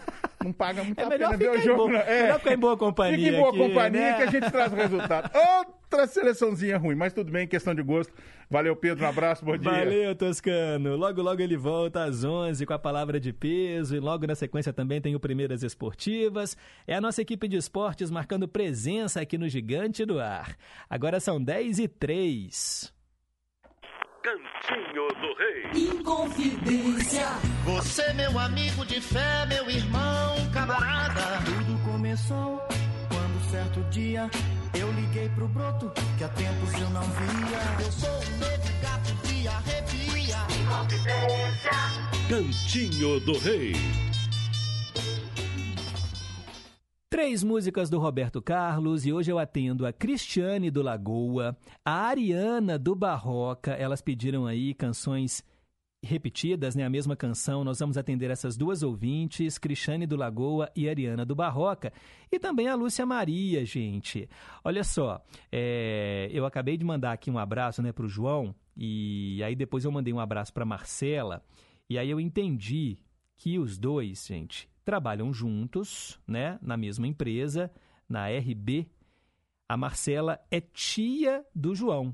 não paga muito É a pena ver o jogo. boa- não. É. melhor ficar em boa companhia Fica em boa aqui, companhia né? que a gente traz o resultado. Outra seleçãozinha ruim, mas tudo bem, questão de gosto. Valeu, Pedro, um abraço, bom dia. Valeu, Toscano. Logo, logo ele volta às 11 com a palavra de peso e logo na sequência também tem o Primeiras Esportivas. É a nossa equipe de esportes marcando presença aqui no Gigante do Ar. Agora são 10 e 3. Cantinho do Rei. Inconfidência. Você, meu amigo de fé, meu irmão, camarada. Tudo começou quando certo dia eu liguei pro broto que há tempos eu não via. Eu sou um negro gato de arrepia. Cantinho do Rei. Três músicas do Roberto Carlos e hoje eu atendo a Cristiane do Lagoa, a Ariana do Barroca. Elas pediram aí canções repetidas, né? A mesma canção. Nós vamos atender essas duas ouvintes, Cristiane do Lagoa e Ariana do Barroca. E também a Lúcia Maria, gente. Olha só, é, eu acabei de mandar aqui um abraço, né, para o João. E aí depois eu mandei um abraço para Marcela e aí eu entendi que os dois, gente, trabalham juntos, né, na mesma empresa, na RB. A Marcela é tia do João,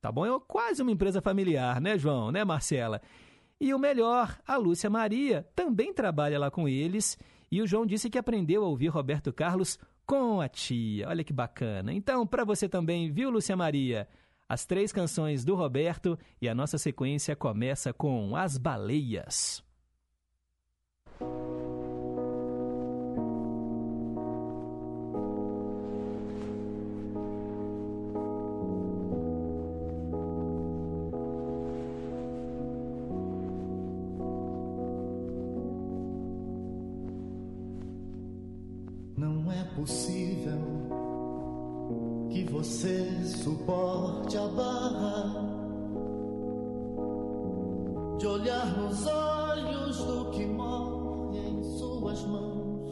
tá bom? É quase uma empresa familiar, né, João, né, Marcela? E o melhor, a Lúcia Maria também trabalha lá com eles e o João disse que aprendeu a ouvir Roberto Carlos com a tia. Olha que bacana. Então, para você também, viu, Lúcia Maria? As três canções do Roberto e a nossa sequência começa com As Baleias. Possível que você suporte a barra de olhar nos olhos do que morre em suas mãos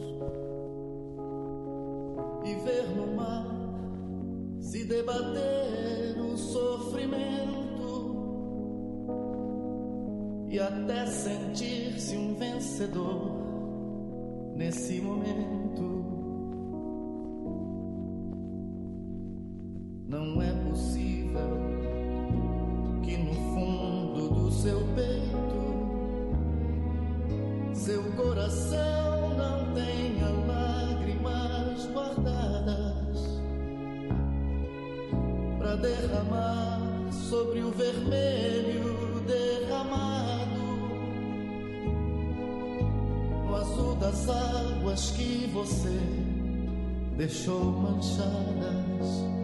e ver no mar se debater o sofrimento e até sentir-se um vencedor nesse momento. Sobre o vermelho derramado no azul das águas que você deixou manchadas.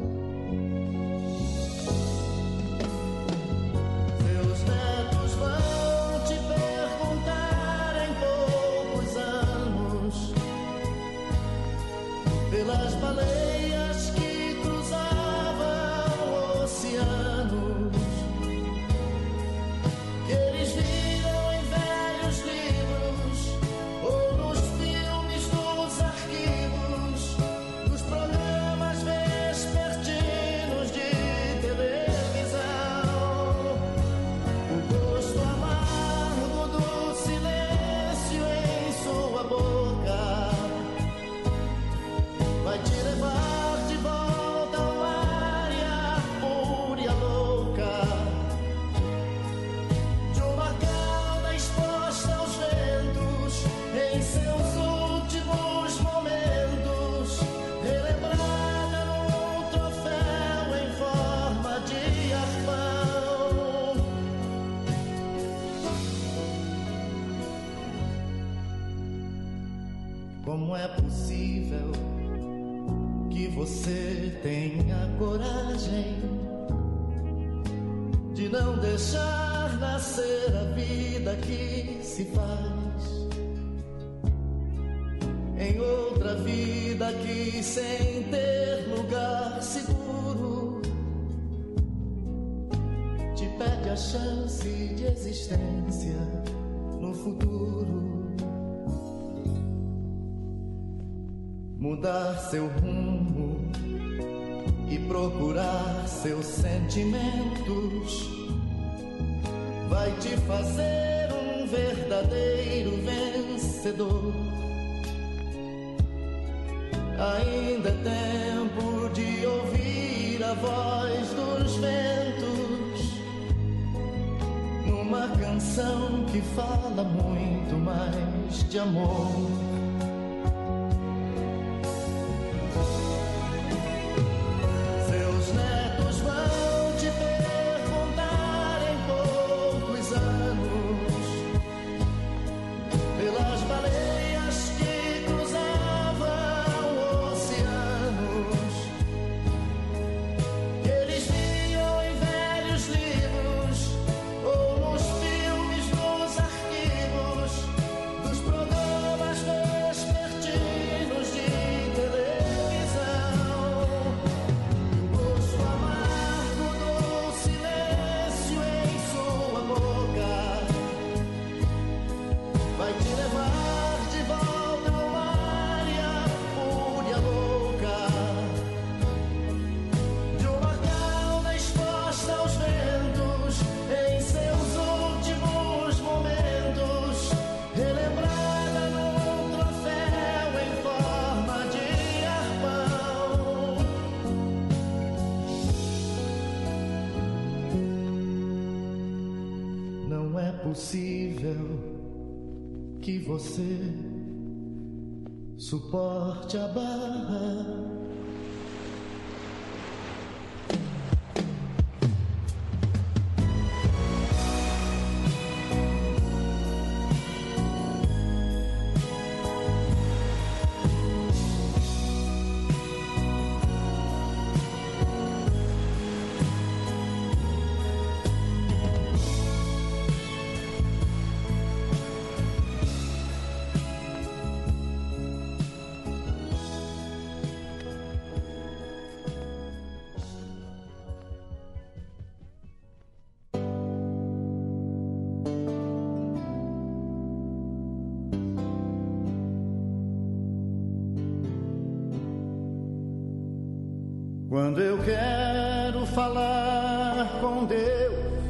Falar com Deus,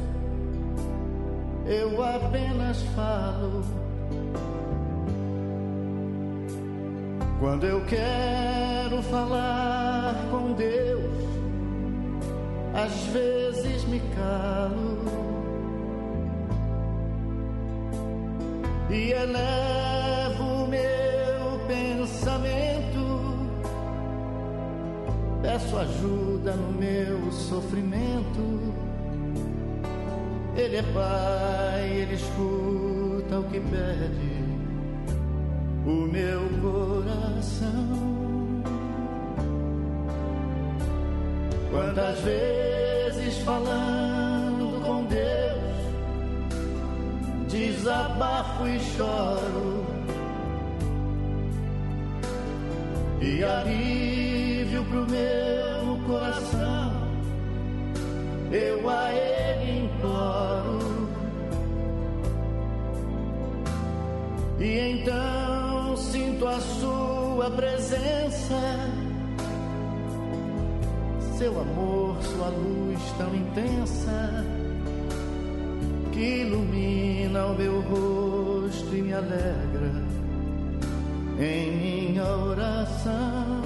eu apenas falo. Quando eu quero Quantas vezes falando com Deus, desabafo e choro. E alívio pro meu coração, eu a Ele imploro. E então sinto a Sua presença, seu amor, luz tão intensa, que ilumina o meu rosto e me alegra em minha oração.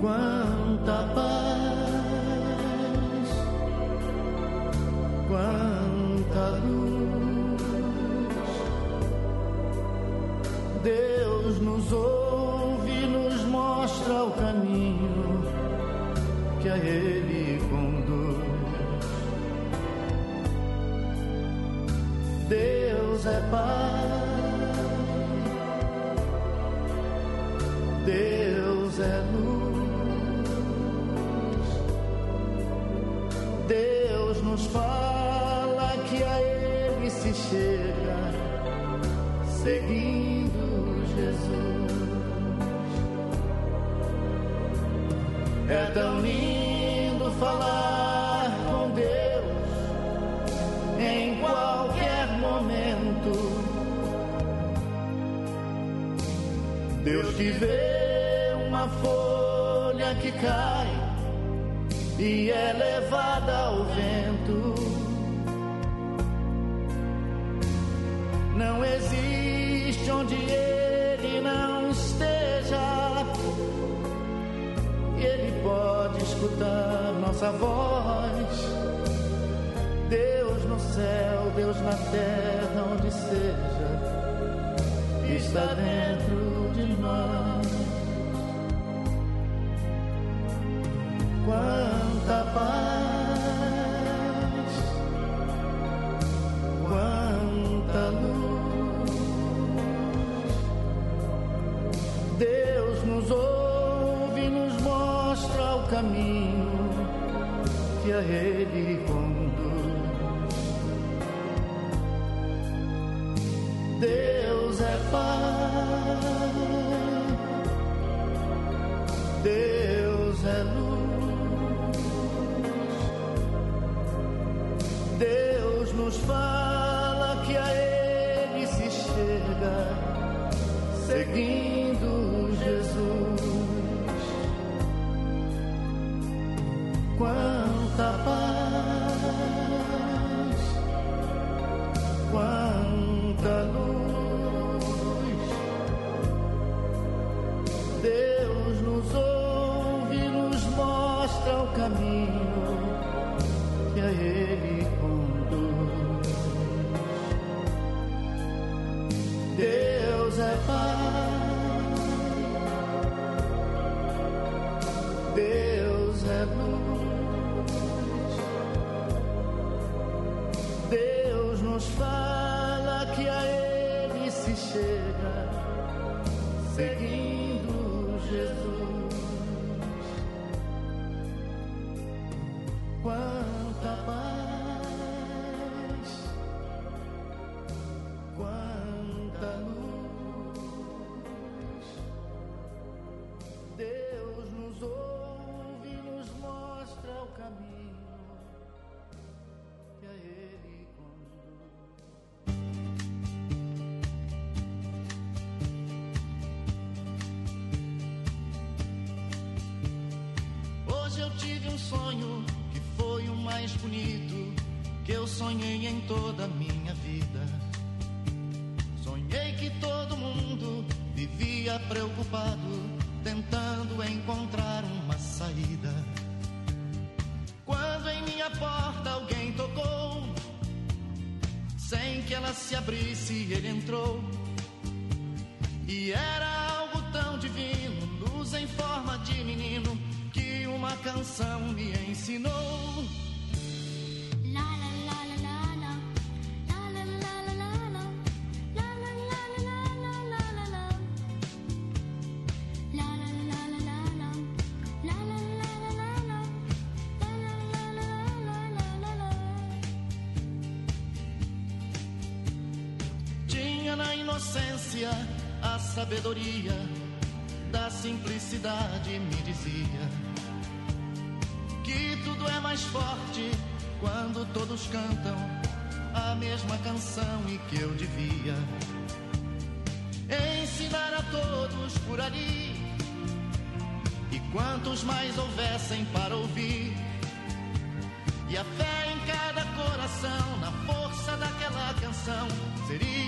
Quanta paz, quanta luz. Deus nos ouve e nos mostra o caminho Deus é Pai, Deus é luz, Deus nos fala que a Ele se chega, seguindo Jesus. É tão lindo falar Deus que vê uma folha que cai e é levada ao vento. Não existe onde ele não esteja. E ele pode escutar nossa voz. Deus no céu, Deus na terra, onde seja, está dentro Quanta paz, quanta luz. Deus nos ouve e nos mostra o caminho que a Ele conduz. Deus é Pai, Deus é luz. toda ciência, a sabedoria da simplicidade me dizia que tudo é mais forte quando todos cantam a mesma canção e que eu devia ensinar a todos por ali. E quantos mais houvessem para ouvir, e a fé em cada coração, na força daquela canção, seria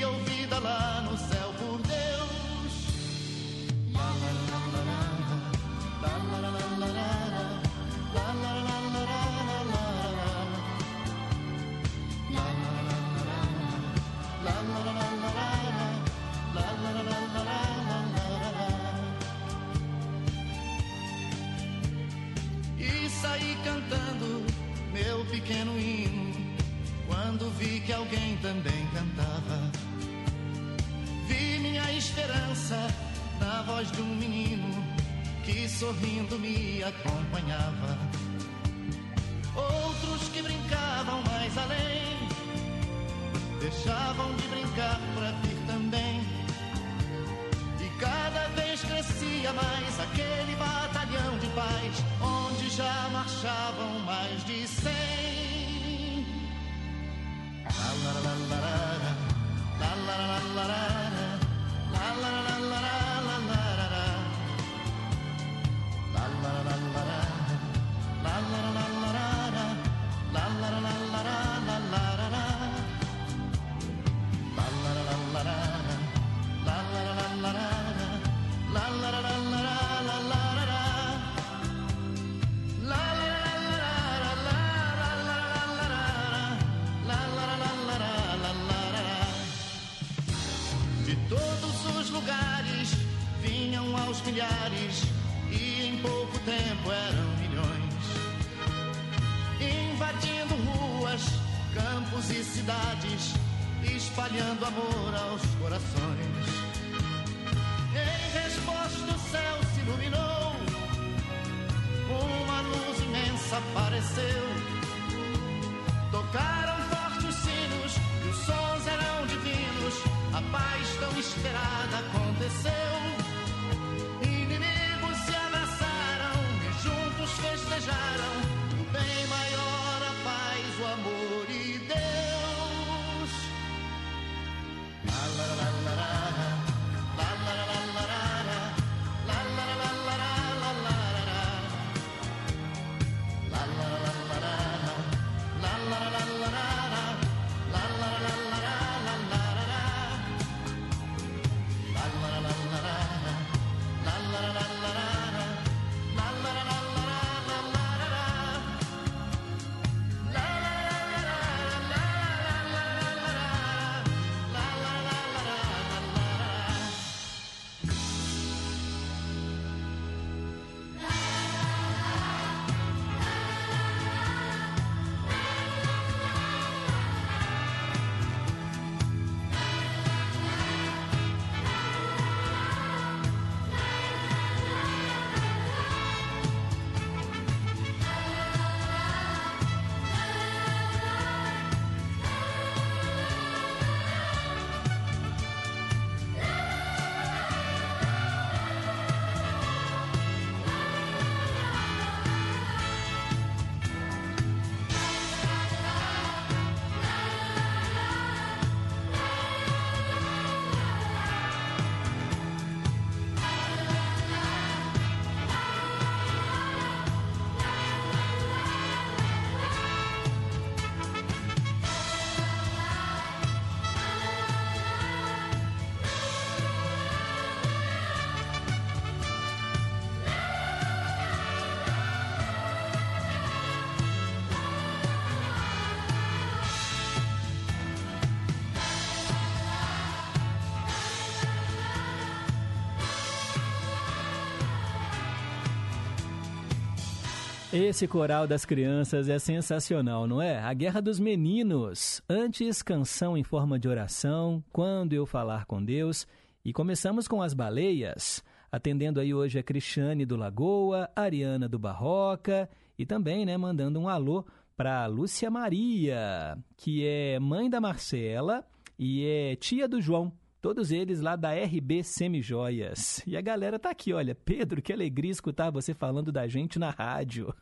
Esse coral das crianças é sensacional, não é? A Guerra dos Meninos. Antes, canção em forma de oração, Quando Eu Falar com Deus. E começamos com as baleias, atendendo aí hoje a Cristiane do Lagoa, Ariana do Barroca e também, né, mandando um alô para Lúcia Maria, que é mãe da Marcela e é tia do João. Todos eles lá da RB Semijoias. E a galera tá aqui, olha. Pedro, que alegria escutar você falando da gente na rádio.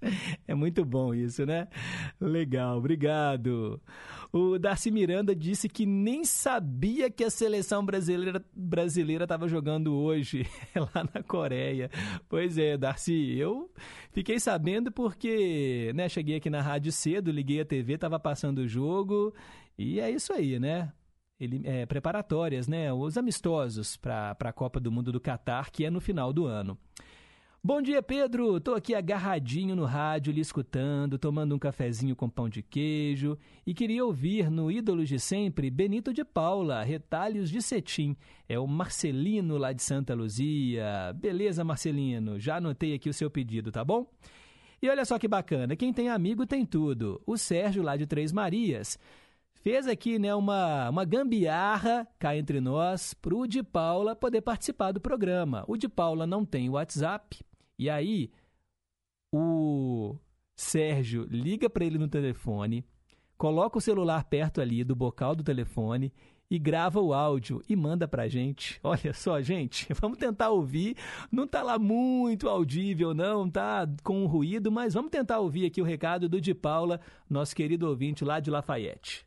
*laughs* é muito bom isso, né? Legal, obrigado. O Darcy Miranda disse que nem sabia que a seleção brasileira brasileira estava jogando hoje *laughs* lá na Coreia. Pois é, Darcy, eu fiquei sabendo porque, né, cheguei aqui na rádio cedo, liguei a TV, estava passando o jogo e é isso aí, né? Ele, é, preparatórias, né, os amistosos para a Copa do Mundo do Catar, que é no final do ano. Bom dia, Pedro. Estou aqui agarradinho no rádio, lhe escutando, tomando um cafezinho com pão de queijo e queria ouvir no Ídolos de Sempre Benito de Paula, Retalhos de Cetim. É o Marcelino lá de Santa Luzia. Beleza, Marcelino? Já anotei aqui o seu pedido, tá bom? E olha só que bacana, quem tem amigo tem tudo. O Sérgio lá de Três Marias fez aqui né, uma, uma gambiarra cá entre nós para o de Paula poder participar do programa. O de Paula não tem WhatsApp, e aí o Sérgio liga para ele no telefone, coloca o celular perto ali do bocal do telefone e grava o áudio e manda pra gente. *laughs* Olha só, gente, *laughs* vamos tentar ouvir. Não tá lá muito audível, não, tá com ruído, mas vamos tentar ouvir aqui o recado do de Paula, nosso querido ouvinte lá de Lafayette.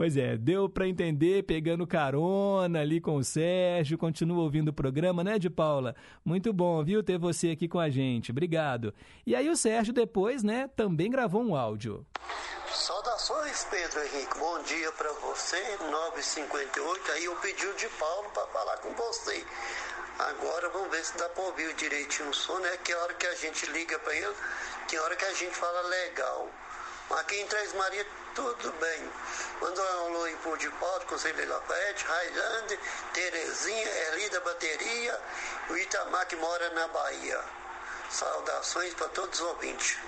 pois é, deu para entender pegando carona ali com o Sérgio, continua ouvindo o programa, né, de Paula? Muito bom, viu, ter você aqui com a gente. Obrigado. E aí o Sérgio depois, né, também gravou um áudio. Saudações, Pedro Henrique. Bom dia para você. 958. Aí eu pedi o de Paulo para falar com você. Agora vamos ver se dá para ouvir direitinho o som, né? Que hora que a gente liga para ele, que hora que a gente fala legal. Aqui em Três Maria, tudo bem. Manda um alô aí por de Paulo, Conselho Lafayette, Railândia, Terezinha, Erli da Bateria, o Itamar que mora na Bahia. Saudações para todos os ouvintes.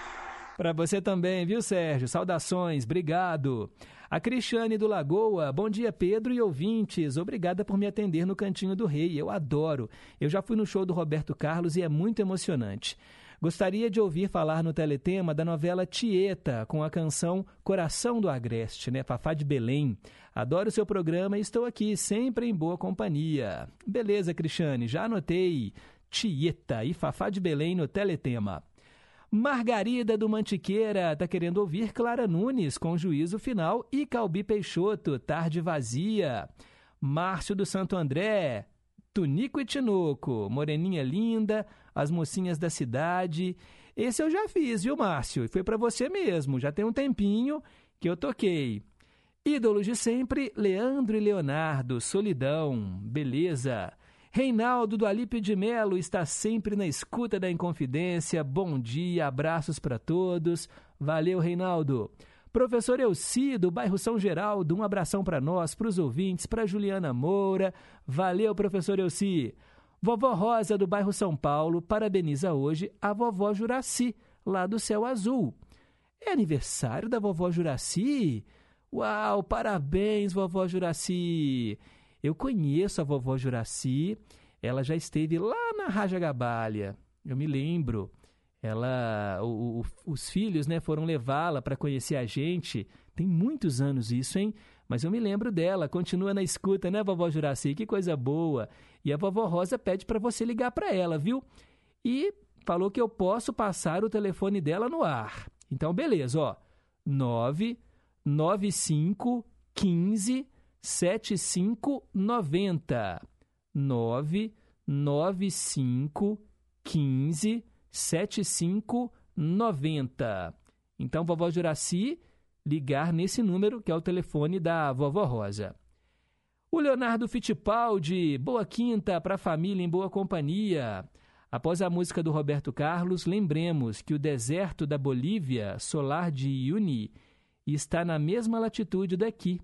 Para você também, viu, Sérgio? Saudações, obrigado. A Cristiane do Lagoa, bom dia, Pedro e ouvintes. Obrigada por me atender no Cantinho do Rei. Eu adoro. Eu já fui no show do Roberto Carlos e é muito emocionante. Gostaria de ouvir falar no teletema da novela Tieta, com a canção Coração do Agreste, né? Fafá de Belém. Adoro o seu programa e estou aqui sempre em boa companhia. Beleza, Cristiane, já anotei. Tieta e Fafá de Belém no teletema. Margarida do Mantiqueira está querendo ouvir Clara Nunes com juízo final e Calbi Peixoto, tarde vazia. Márcio do Santo André, Tunico e Tinoco, Moreninha Linda, as mocinhas da cidade. Esse eu já fiz, viu, Márcio? E foi para você mesmo. Já tem um tempinho que eu toquei. Ídolos de sempre, Leandro e Leonardo, Solidão, Beleza. Reinaldo do Alípio de Melo está sempre na escuta da Inconfidência. Bom dia, abraços para todos. Valeu, Reinaldo. Professor Elci, do bairro São Geraldo, um abração para nós, para os ouvintes, para Juliana Moura. Valeu, professor Elci. Vovó Rosa, do bairro São Paulo, parabeniza hoje a vovó Juraci, lá do Céu Azul. É aniversário da vovó Juraci? Uau, parabéns, vovó Juraci! Eu conheço a vovó Juraci, ela já esteve lá na Raja Gabalha, eu me lembro. Ela, o, o, os filhos, né, foram levá-la para conhecer a gente. Tem muitos anos isso, hein? Mas eu me lembro dela, continua na escuta, né, vovó Juraci? Que coisa boa. E a vovó Rosa pede para você ligar para ela, viu? E falou que eu posso passar o telefone dela no ar. Então, beleza, ó. 995 15 7590. 995 15 7590. Então, vovó Juraci, ligar nesse número, que é o telefone da vovó Rosa. O Leonardo Fittipaldi, boa quinta para a família em boa companhia. Após a música do Roberto Carlos, lembremos que o deserto da Bolívia, solar de Uyuni, está na mesma latitude daqui.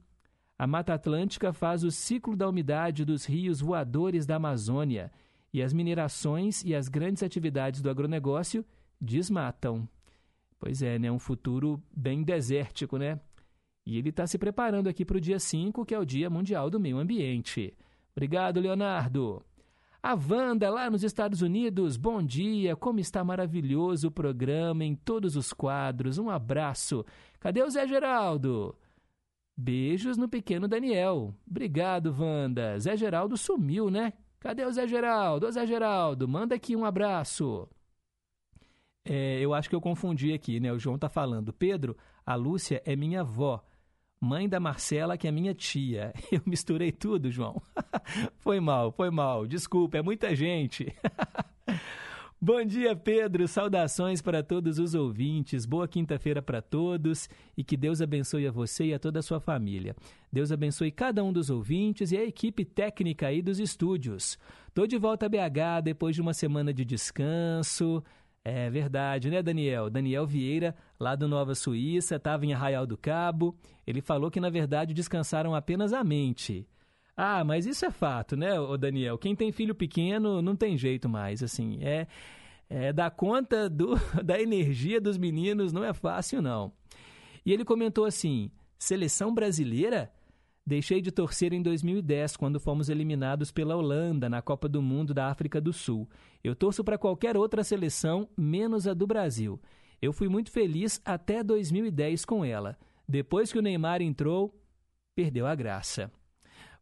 A Mata Atlântica faz o ciclo da umidade dos rios voadores da Amazônia e as minerações e as grandes atividades do agronegócio desmatam. Pois é, né? Um futuro bem desértico, né? E ele está se preparando aqui para o dia 5, que é o Dia Mundial do Meio Ambiente. Obrigado, Leonardo. A Wanda, lá nos Estados Unidos, bom dia, como está maravilhoso o programa em todos os quadros. Um abraço. Cadê o Zé Geraldo? Beijos no pequeno Daniel. Obrigado, Wanda. Zé Geraldo sumiu, né? Cadê o Zé Geraldo? Ô Zé Geraldo, manda aqui um abraço. É, eu acho que eu confundi aqui, né? O João tá falando. Pedro, a Lúcia é minha avó. Mãe da Marcela, que é minha tia. *laughs* Eu misturei tudo, João. *laughs* foi mal, foi mal. Desculpa, é muita gente. *laughs* Bom dia, Pedro. Saudações para todos os ouvintes. Boa quinta-feira para todos e que Deus abençoe a você e a toda a sua família. Deus abençoe cada um dos ouvintes e a equipe técnica aí dos estúdios. Tô de volta a BH depois de uma semana de descanso. É verdade, né, Daniel? Daniel Vieira, lá do Nova Suíça, estava em Arraial do Cabo. Ele falou que, na verdade, descansaram apenas a mente. Ah, mas isso é fato, né, ô Daniel? Quem tem filho pequeno não tem jeito mais, assim. É, é dar conta do, *laughs* da energia dos meninos não é fácil, não. E ele comentou assim: seleção brasileira? Deixei de torcer em 2010, quando fomos eliminados pela Holanda na Copa do Mundo da África do Sul. Eu torço para qualquer outra seleção, menos a do Brasil. Eu fui muito feliz até 2010 com ela. Depois que o Neymar entrou, perdeu a graça.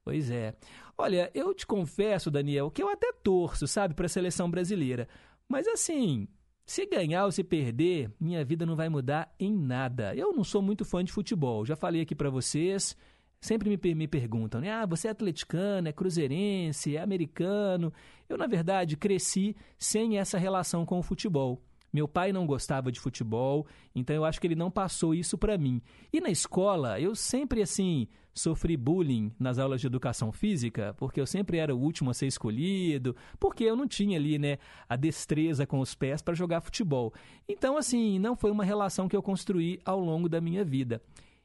Pois é. Olha, eu te confesso, Daniel, que eu até torço, sabe, para a seleção brasileira. Mas assim, se ganhar ou se perder, minha vida não vai mudar em nada. Eu não sou muito fã de futebol, já falei aqui para vocês. Sempre me, me perguntam, né? Ah, você é atleticano, é cruzeirense, é americano. Eu, na verdade, cresci sem essa relação com o futebol. Meu pai não gostava de futebol, então eu acho que ele não passou isso para mim. E na escola, eu sempre assim sofri bullying nas aulas de educação física, porque eu sempre era o último a ser escolhido, porque eu não tinha ali, né, a destreza com os pés para jogar futebol. Então assim, não foi uma relação que eu construí ao longo da minha vida.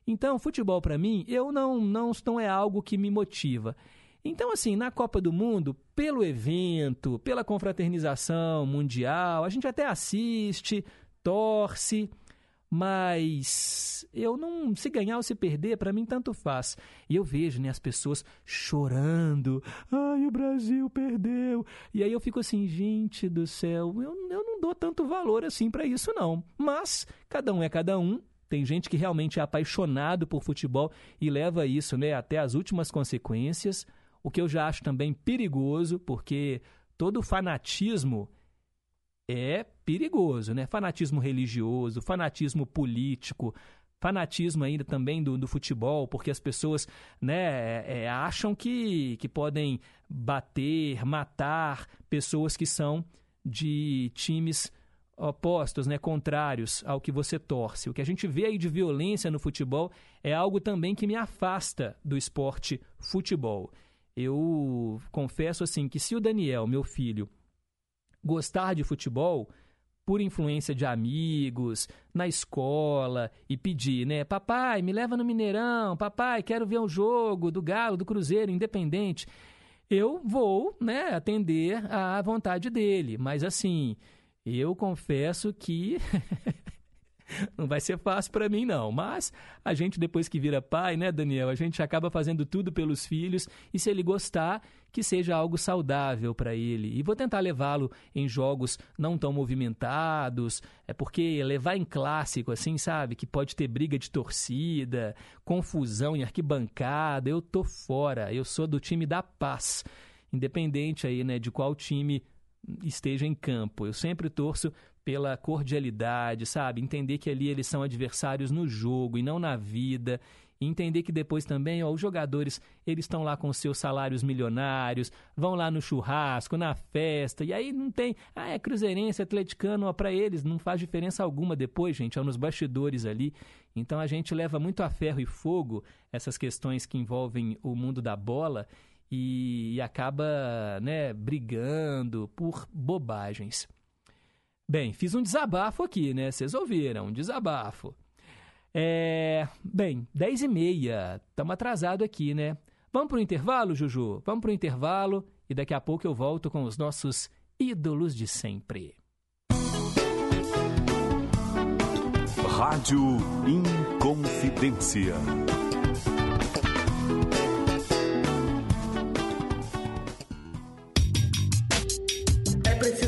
Então, futebol para mim, eu não, não, não é algo que me motiva. Então, assim, na Copa do Mundo, pelo evento, pela confraternização mundial, a gente até assiste, torce, mas eu não. Se ganhar ou se perder, para mim tanto faz. E eu vejo né, as pessoas chorando. Ai, o Brasil perdeu. E aí eu fico assim, gente do céu, eu, eu não dou tanto valor assim para isso, não. Mas cada um é cada um. Tem gente que realmente é apaixonado por futebol e leva isso né, até as últimas consequências, o que eu já acho também perigoso, porque todo fanatismo é perigoso, né? Fanatismo religioso, fanatismo político, fanatismo ainda também do, do futebol, porque as pessoas né, é, é acham que, que podem bater, matar pessoas que são de times opostos, né, contrários ao que você torce. O que a gente vê aí de violência no futebol é algo também que me afasta do esporte futebol. Eu confesso assim que se o Daniel, meu filho, gostar de futebol, por influência de amigos, na escola, e pedir, né? Papai, me leva no Mineirão, papai, quero ver um jogo do Galo, do Cruzeiro, independente. Eu vou, né, atender à vontade dele, mas assim, eu confesso que *laughs* *laughs* não vai ser fácil para mim não, mas a gente depois que vira pai, né, Daniel, a gente acaba fazendo tudo pelos filhos e se ele gostar, que seja algo saudável para ele. E vou tentar levá-lo em jogos não tão movimentados, é porque levar em clássico assim, sabe, que pode ter briga de torcida, confusão em arquibancada, eu tô fora. Eu sou do time da paz. Independente aí, né, de qual time esteja em campo. Eu sempre torço pela cordialidade, sabe? Entender que ali eles são adversários no jogo e não na vida. E entender que depois também, ó, os jogadores, eles estão lá com seus salários milionários, vão lá no churrasco, na festa, e aí não tem, ah, é cruzeirense, atleticano, para eles não faz diferença alguma depois, gente, é nos bastidores ali. Então a gente leva muito a ferro e fogo essas questões que envolvem o mundo da bola e, e acaba, né, brigando por bobagens. Bem, fiz um desabafo aqui, né? Vocês ouviram, um desabafo. É, bem, 10 e meia, estamos atrasados aqui, né? Vamos para o intervalo, Juju? Vamos para o intervalo e daqui a pouco eu volto com os nossos ídolos de sempre. Rádio Inconfidência.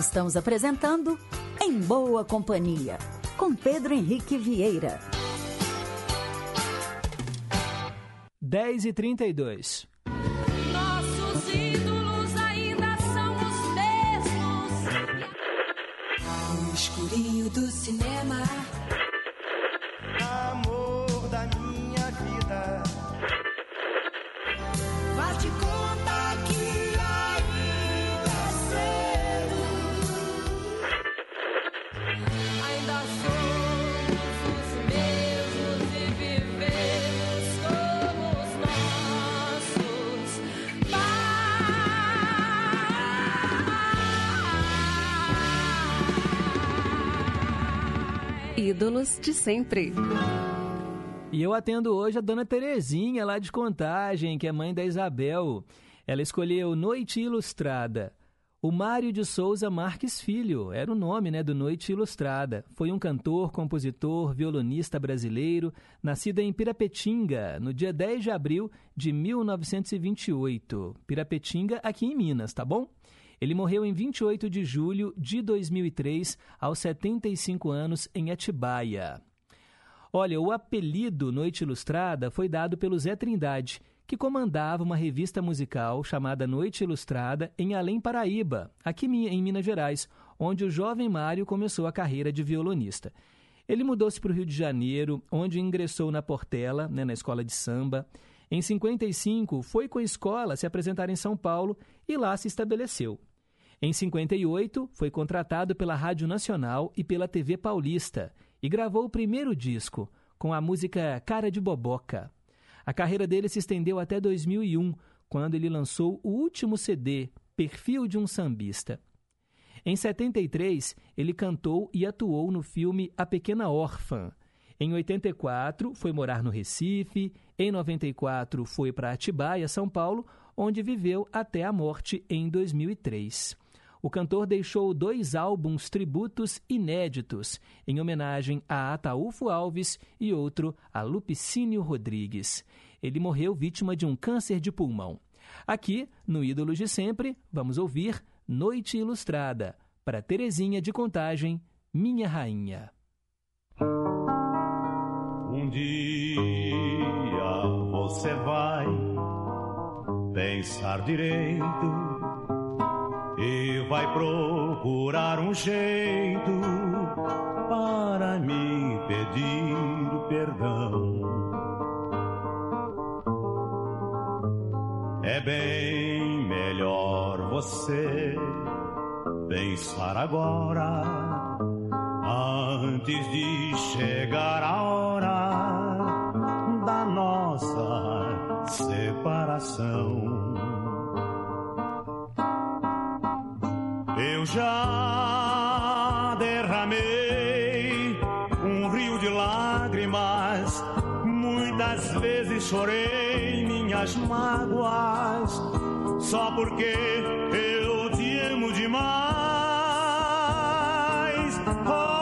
Estamos apresentando Em Boa Companhia, com Pedro Henrique Vieira. 10 e 32 Nossos ídolos ainda são os mesmos. No escurinho do cinema. Ídolos de sempre. E eu atendo hoje a dona Terezinha, lá de Contagem, que é mãe da Isabel. Ela escolheu Noite Ilustrada. O Mário de Souza Marques Filho era o nome né, do Noite Ilustrada. Foi um cantor, compositor, violonista brasileiro, nascido em Pirapetinga, no dia 10 de abril de 1928. Pirapetinga, aqui em Minas, tá bom? Ele morreu em 28 de julho de 2003, aos 75 anos, em Atibaia. Olha, o apelido Noite Ilustrada foi dado pelo Zé Trindade, que comandava uma revista musical chamada Noite Ilustrada em Além Paraíba, aqui em Minas Gerais, onde o jovem Mário começou a carreira de violonista. Ele mudou-se para o Rio de Janeiro, onde ingressou na Portela, né, na escola de samba. Em 55, foi com a escola se apresentar em São Paulo e lá se estabeleceu. Em 58, foi contratado pela Rádio Nacional e pela TV Paulista e gravou o primeiro disco, com a música Cara de Boboca. A carreira dele se estendeu até 2001, quando ele lançou o último CD, Perfil de um Sambista. Em 73, ele cantou e atuou no filme A Pequena Órfã. Em 84, foi morar no Recife. Em 94, foi para Atibaia, São Paulo, onde viveu até a morte em 2003. O cantor deixou dois álbuns tributos inéditos, em homenagem a Ataúfo Alves e outro a Lupicínio Rodrigues. Ele morreu vítima de um câncer de pulmão. Aqui, no Ídolos de Sempre, vamos ouvir Noite Ilustrada, para Terezinha de Contagem, Minha Rainha. Um dia você vai pensar direito e vai procurar um jeito pedir perdão. É bem melhor você pensar agora, antes de chegar a hora da nossa separação. Eu já derramei um rio de lágrimas, muitas vezes chorei minhas mágoas, só porque eu te amo demais. Olha,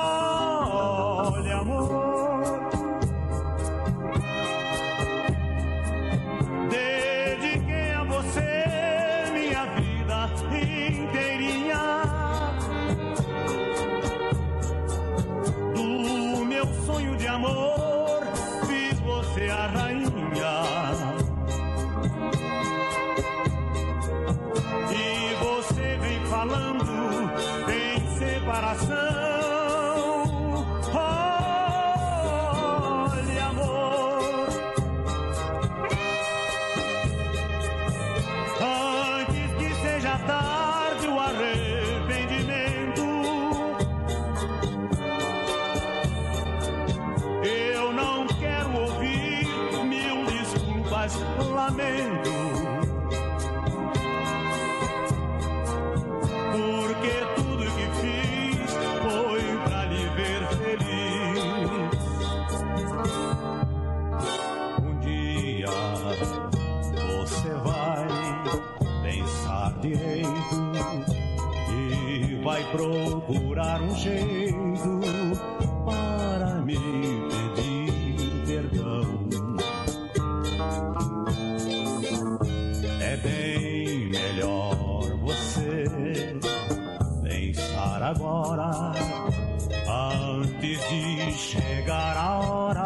chegar a hora da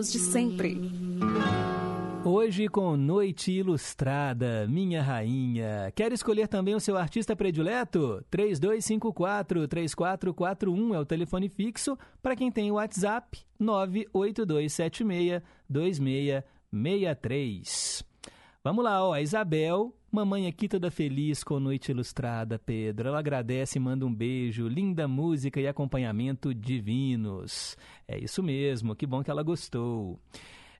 De sempre. Hoje com Noite Ilustrada, minha rainha. Quer escolher também o seu artista predileto? 3254-3441 é o telefone fixo para quem tem o WhatsApp 98276-2663. Vamos lá, ó, a Isabel, mamãe aqui toda feliz com Noite Ilustrada, Pedro. Ela agradece e manda um beijo, linda música e acompanhamento divinos. É isso mesmo, que bom que ela gostou.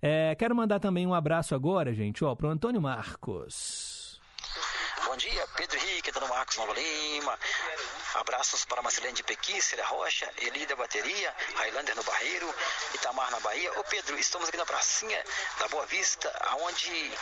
É, quero mandar também um abraço agora, gente, ó, pro Antônio Marcos. Bom dia, Pedro Dona Marcos Nova Lima. Abraços para Marcelene de Pequi, Cília Rocha, Eli da Bateria, Highlander no Barreiro, Itamar na Bahia. Ô Pedro, estamos aqui na pracinha da Boa Vista, aonde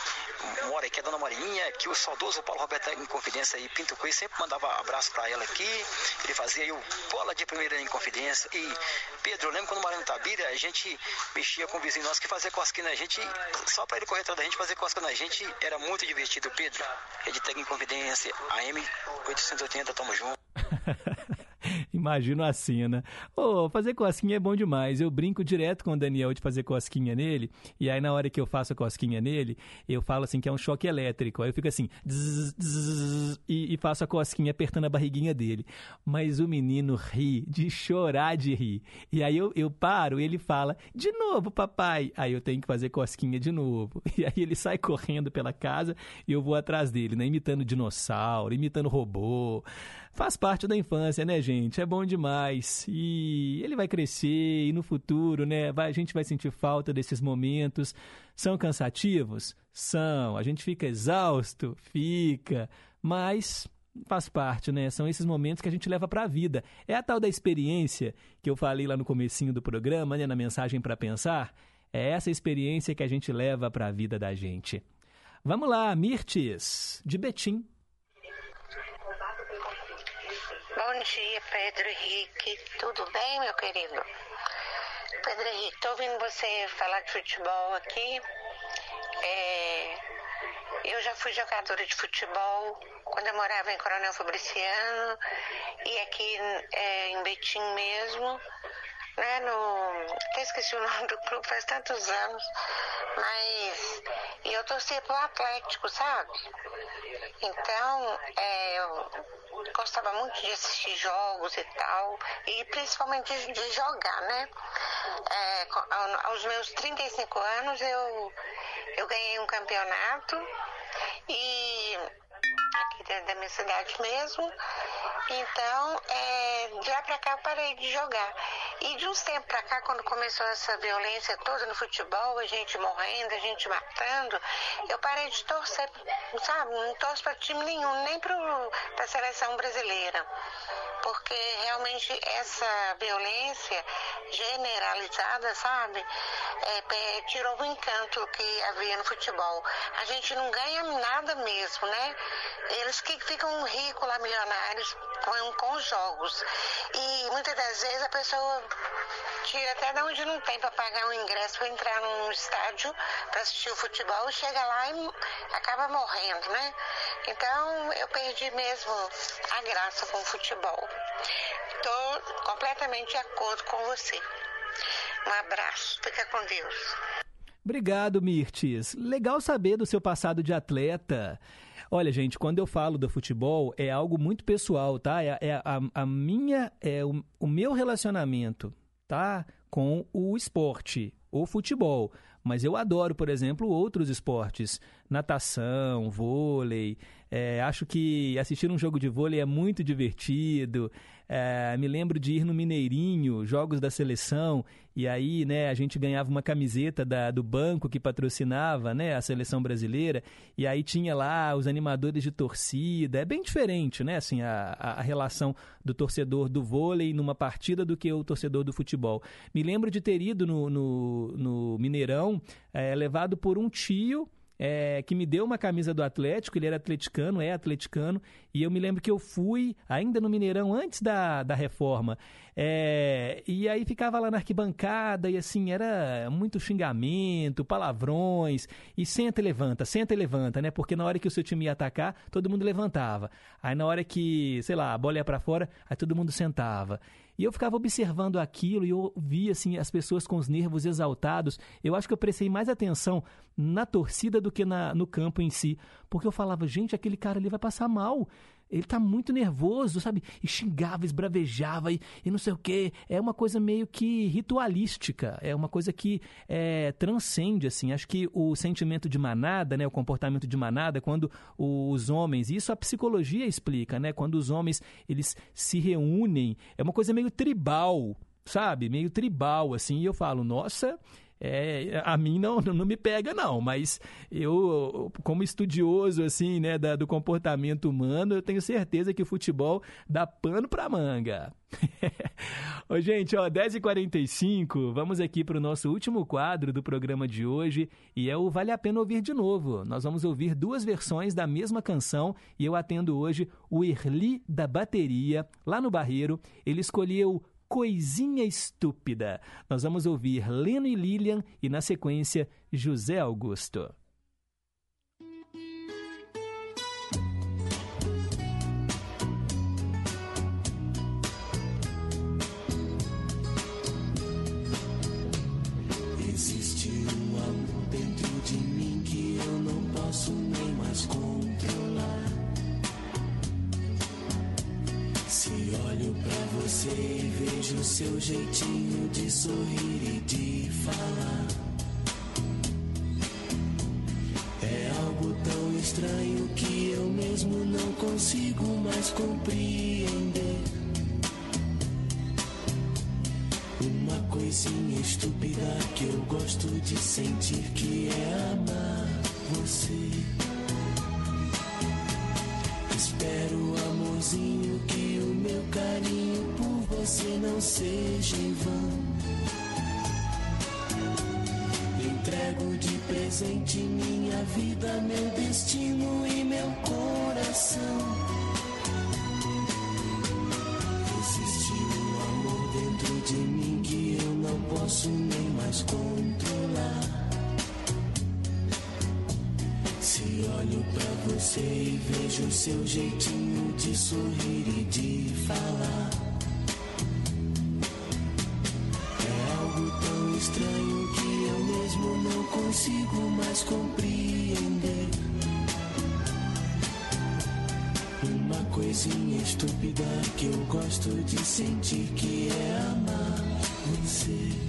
mora aqui a Dona Marinha, que o saudoso Paulo Roberto em Confidência e Pinto Coelho sempre mandava abraço para ela aqui. Ele fazia aí o bola de primeira em Confidência. E Pedro, eu lembro quando morava em Tabira, a gente mexia com o vizinho nosso que fazia cosquinha na gente, só para ele correr atrás da gente fazer cosquinha na gente, era muito divertido. Pedro, Rede Tec em Confidência, AM 880, tamo junto. *laughs* Imagino a cena. Ô, fazer cosquinha é bom demais. Eu brinco direto com o Daniel de fazer cosquinha nele. E aí, na hora que eu faço a cosquinha nele, eu falo assim que é um choque elétrico. Aí eu fico assim, zzz, zzz, e, e faço a cosquinha apertando a barriguinha dele. Mas o menino ri, de chorar de rir. E aí eu, eu paro, ele fala, de novo, papai. Aí eu tenho que fazer cosquinha de novo. *laughs* E aí ele sai correndo pela casa e eu vou atrás dele, né? Imitando dinossauro, imitando robô. Faz parte da infância, né, gente? É bom demais. E ele vai crescer e no futuro, né, vai, a gente vai sentir falta desses momentos. São cansativos? São. A gente fica exausto? Fica. Mas faz parte, né? São esses momentos que a gente leva para a vida. É a tal da experiência que eu falei lá no comecinho do programa, né, na mensagem para pensar. É essa experiência que a gente leva para a vida da gente. Vamos lá, Mirtes, de Betim. Bom dia, Pedro Henrique. Tudo bem, meu querido? Pedro Henrique, estou ouvindo você falar de futebol aqui. É, eu já fui jogadora de futebol quando eu morava em Coronel Fabriciano e aqui é, em Betim mesmo né, no, até esqueci o *laughs* nome do clube, faz tantos anos, mas e eu torcia pro Atlético, sabe? Então, é, eu gostava muito de assistir jogos e tal, e principalmente de, de jogar, né? É, aos meus 35 anos eu, eu ganhei um campeonato e aqui dentro da minha cidade mesmo. Então, é, de lá pra cá eu parei de jogar. E de uns tempos pra cá, quando começou essa violência toda no futebol, a gente morrendo, a gente matando, eu parei de torcer, sabe? Não torço pra time nenhum, nem pro, pra seleção brasileira. Porque realmente essa violência generalizada, sabe? É, tirou o encanto que havia no futebol. A gente não ganha nada mesmo, né? Eles que ficam ricos lá, milionários, com, com os jogos. E muitas das vezes a pessoa tira até de onde não tem para pagar um ingresso para entrar num estádio para assistir o futebol, chega lá e acaba morrendo, né? Então eu perdi mesmo a graça com o futebol. Estou completamente de acordo com você. Um abraço, fica com Deus. Obrigado, Mirtes. Legal saber do seu passado de atleta. Olha, gente, quando eu falo do futebol, é algo muito pessoal, tá? É, é a, a, minha, é o, o meu relacionamento, tá? Com o esporte, o futebol. Mas eu adoro, por exemplo, outros esportes. Natação, vôlei. É, acho que assistir um jogo de vôlei é muito divertido. É, me lembro de ir no Mineirinho, jogos da seleção, e aí né, a gente ganhava uma camiseta da, do banco que patrocinava né, a seleção brasileira, e aí tinha lá os animadores de torcida. É bem diferente né, assim, a, a relação do torcedor do vôlei numa partida do que o torcedor do futebol. Me lembro de ter ido no, no, no Mineirão, é, levado por um tio é, que me deu uma camisa do Atlético, ele era atleticano, é atleticano, e eu me lembro que eu fui ainda no Mineirão antes da, da reforma. É, e aí ficava lá na arquibancada e assim, era muito xingamento, palavrões, e senta e levanta, senta e levanta, né? Porque na hora que o seu time ia atacar, todo mundo levantava. Aí na hora que, sei lá, a bola ia para fora, aí todo mundo sentava. E eu ficava observando aquilo e eu via assim, as pessoas com os nervos exaltados. Eu acho que eu prestei mais atenção na torcida do que na, no campo em si. Porque eu falava, gente, aquele cara ali vai passar mal ele tá muito nervoso, sabe? E xingava, esbravejava e, e não sei o quê. É uma coisa meio que ritualística, é uma coisa que é, transcende, assim. Acho que o sentimento de manada, né, o comportamento de manada, quando os homens, isso a psicologia explica, né? Quando os homens, eles se reúnem, é uma coisa meio tribal, sabe? Meio tribal, assim. E eu falo, nossa é, a mim não, não me pega não, mas eu, como estudioso assim, né, da, do comportamento humano, eu tenho certeza que o futebol dá pano para manga. *laughs* Ô, gente, ó, 10h45, vamos aqui para o nosso último quadro do programa de hoje e é o Vale a Pena Ouvir de Novo. Nós vamos ouvir duas versões da mesma canção e eu atendo hoje o Erli da Bateria, lá no Barreiro. Ele escolheu Coisinha Estúpida. Nós vamos ouvir Leno e Lilian e, na sequência, José Augusto. Você e vejo seu jeitinho de sorrir e de falar. É algo tão estranho que eu mesmo não consigo mais compreender. Uma coisinha estúpida que eu gosto de sentir que é amar você. Que o meu carinho por você não seja em vão. Entrego de presente minha vida, meu destino e meu coração. Existe um amor dentro de mim que eu não posso nem mais controlar. Você e vejo o seu jeitinho de sorrir e de falar. É algo tão estranho que eu mesmo não consigo mais compreender. Uma coisinha estúpida que eu gosto de sentir que é amar você.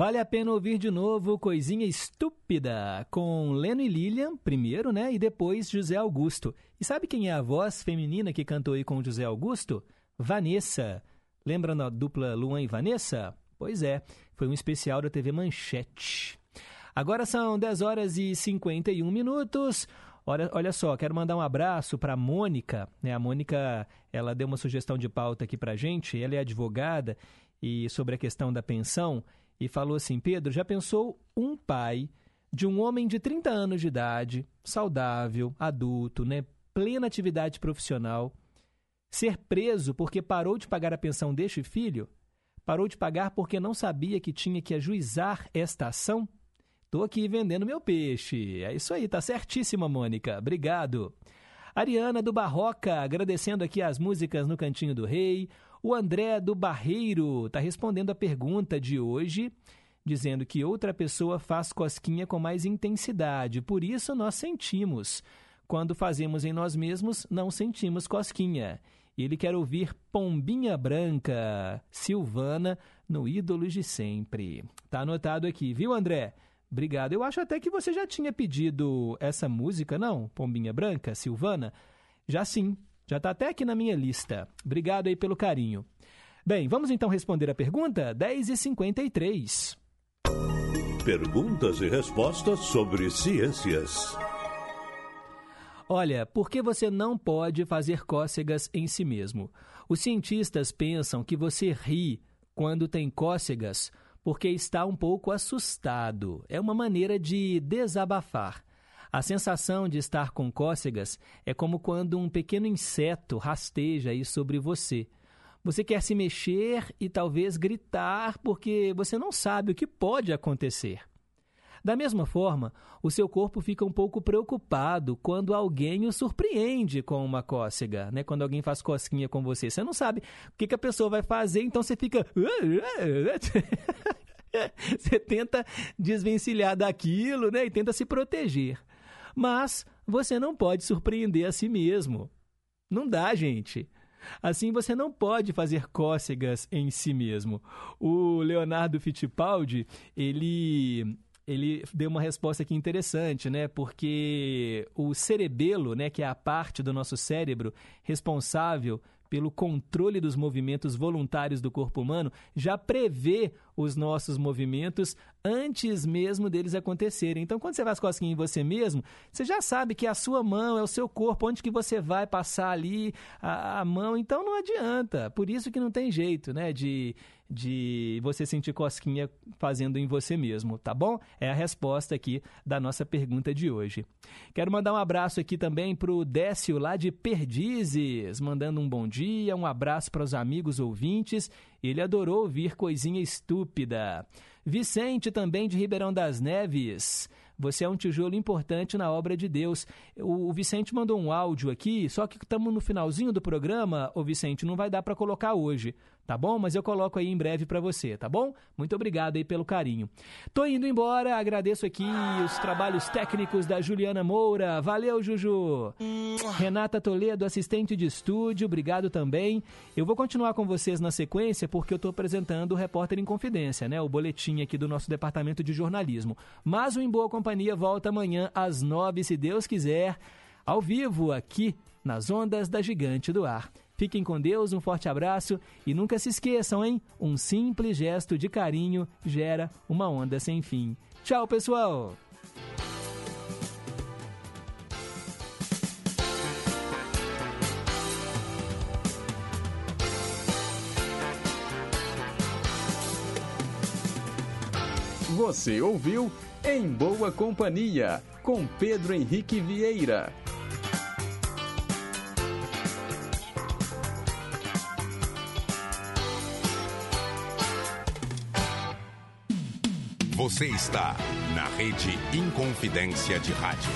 Vale a pena ouvir de novo Coisinha Estúpida, com Leno e Lilian, primeiro, né? E depois José Augusto. E sabe quem é a voz feminina que cantou aí com José Augusto? Vanessa. Lembra da dupla Luan e Vanessa? Pois é, foi um especial da TV Manchete. Agora são 10 horas e 51 minutos. Olha, olha só, quero mandar um abraço para a Mônica. Né? A Mônica, ela deu uma sugestão de pauta aqui para gente. Ela é advogada e sobre a questão da pensão e falou assim: Pedro, já pensou um pai de um homem de 30 anos de idade, saudável, adulto, né, plena atividade profissional, ser preso porque parou de pagar a pensão deste filho? Parou de pagar porque não sabia que tinha que ajuizar esta ação? Tô aqui vendendo meu peixe. É isso aí, tá certíssima, Mônica. Obrigado. Ariana do Barroca, agradecendo aqui as músicas no Cantinho do Rei. O André do Barreiro está respondendo a pergunta de hoje, dizendo que outra pessoa faz cosquinha com mais intensidade, por isso nós sentimos. Quando fazemos em nós mesmos, não sentimos cosquinha. Ele quer ouvir Pombinha Branca, Silvana, no Ídolos de Sempre. Tá anotado aqui, viu, André? Obrigado. Eu acho até que você já tinha pedido essa música, não? Pombinha Branca, Silvana? Já sim. Já está até aqui na minha lista. Obrigado aí pelo carinho. Bem, vamos então responder a pergunta 10h53. Perguntas e respostas sobre ciências. Olha, por que você não pode fazer cócegas em si mesmo? Os cientistas pensam que você ri quando tem cócegas porque está um pouco assustado. É uma maneira de desabafar. A sensação de estar com cócegas é como quando um pequeno inseto rasteja aí sobre você. Você quer se mexer e talvez gritar porque você não sabe o que pode acontecer. Da mesma forma, o seu corpo fica um pouco preocupado quando alguém o surpreende com uma cócega, né? Quando alguém faz cosquinha com você, você não sabe o que, que a pessoa vai fazer, então você fica *laughs* você tenta desvencilhar daquilo, né? E tenta se proteger. Mas você não pode surpreender a si mesmo. Não dá, gente. Assim você não pode fazer cócegas em si mesmo. O Leonardo Fittipaldi, ele ele deu uma resposta aqui interessante, né? Porque o cerebelo, né, que é a parte do nosso cérebro responsável pelo controle dos movimentos voluntários do corpo humano, já prevê os nossos movimentos antes mesmo deles acontecerem. Então, quando você faz cosquinha em você mesmo, você já sabe que a sua mão é o seu corpo, onde que você vai passar ali a, a mão. Então, não adianta. Por isso que não tem jeito, né, de de você sentir cosquinha fazendo em você mesmo, tá bom? É a resposta aqui da nossa pergunta de hoje. Quero mandar um abraço aqui também para o Décio lá de Perdizes, mandando um bom dia, um abraço para os amigos ouvintes. Ele adorou ouvir coisinha estúpida. Vicente também de Ribeirão das Neves. Você é um tijolo importante na obra de Deus. O, Vicente mandou um áudio aqui, só que estamos no finalzinho do programa, o Vicente, não vai dar para colocar hoje tá bom? Mas eu coloco aí em breve para você, tá bom? Muito obrigado aí pelo carinho. Tô indo embora, agradeço aqui os trabalhos técnicos da Juliana Moura. Valeu, Juju. Renata Toledo, assistente de estúdio, obrigado também. Eu vou continuar com vocês na sequência porque eu tô apresentando o Repórter em Confidência, né? O boletim aqui do nosso departamento de jornalismo. Mas o Em Boa Companhia volta amanhã às nove, se Deus quiser, ao vivo aqui nas ondas da Gigante do Ar. Fiquem com Deus, um forte abraço e nunca se esqueçam, hein? Um simples gesto de carinho gera uma onda sem fim. Tchau, pessoal! Você ouviu Em Boa Companhia, com Pedro Henrique Vieira. Você está na Rede Inconfidência de Rádio.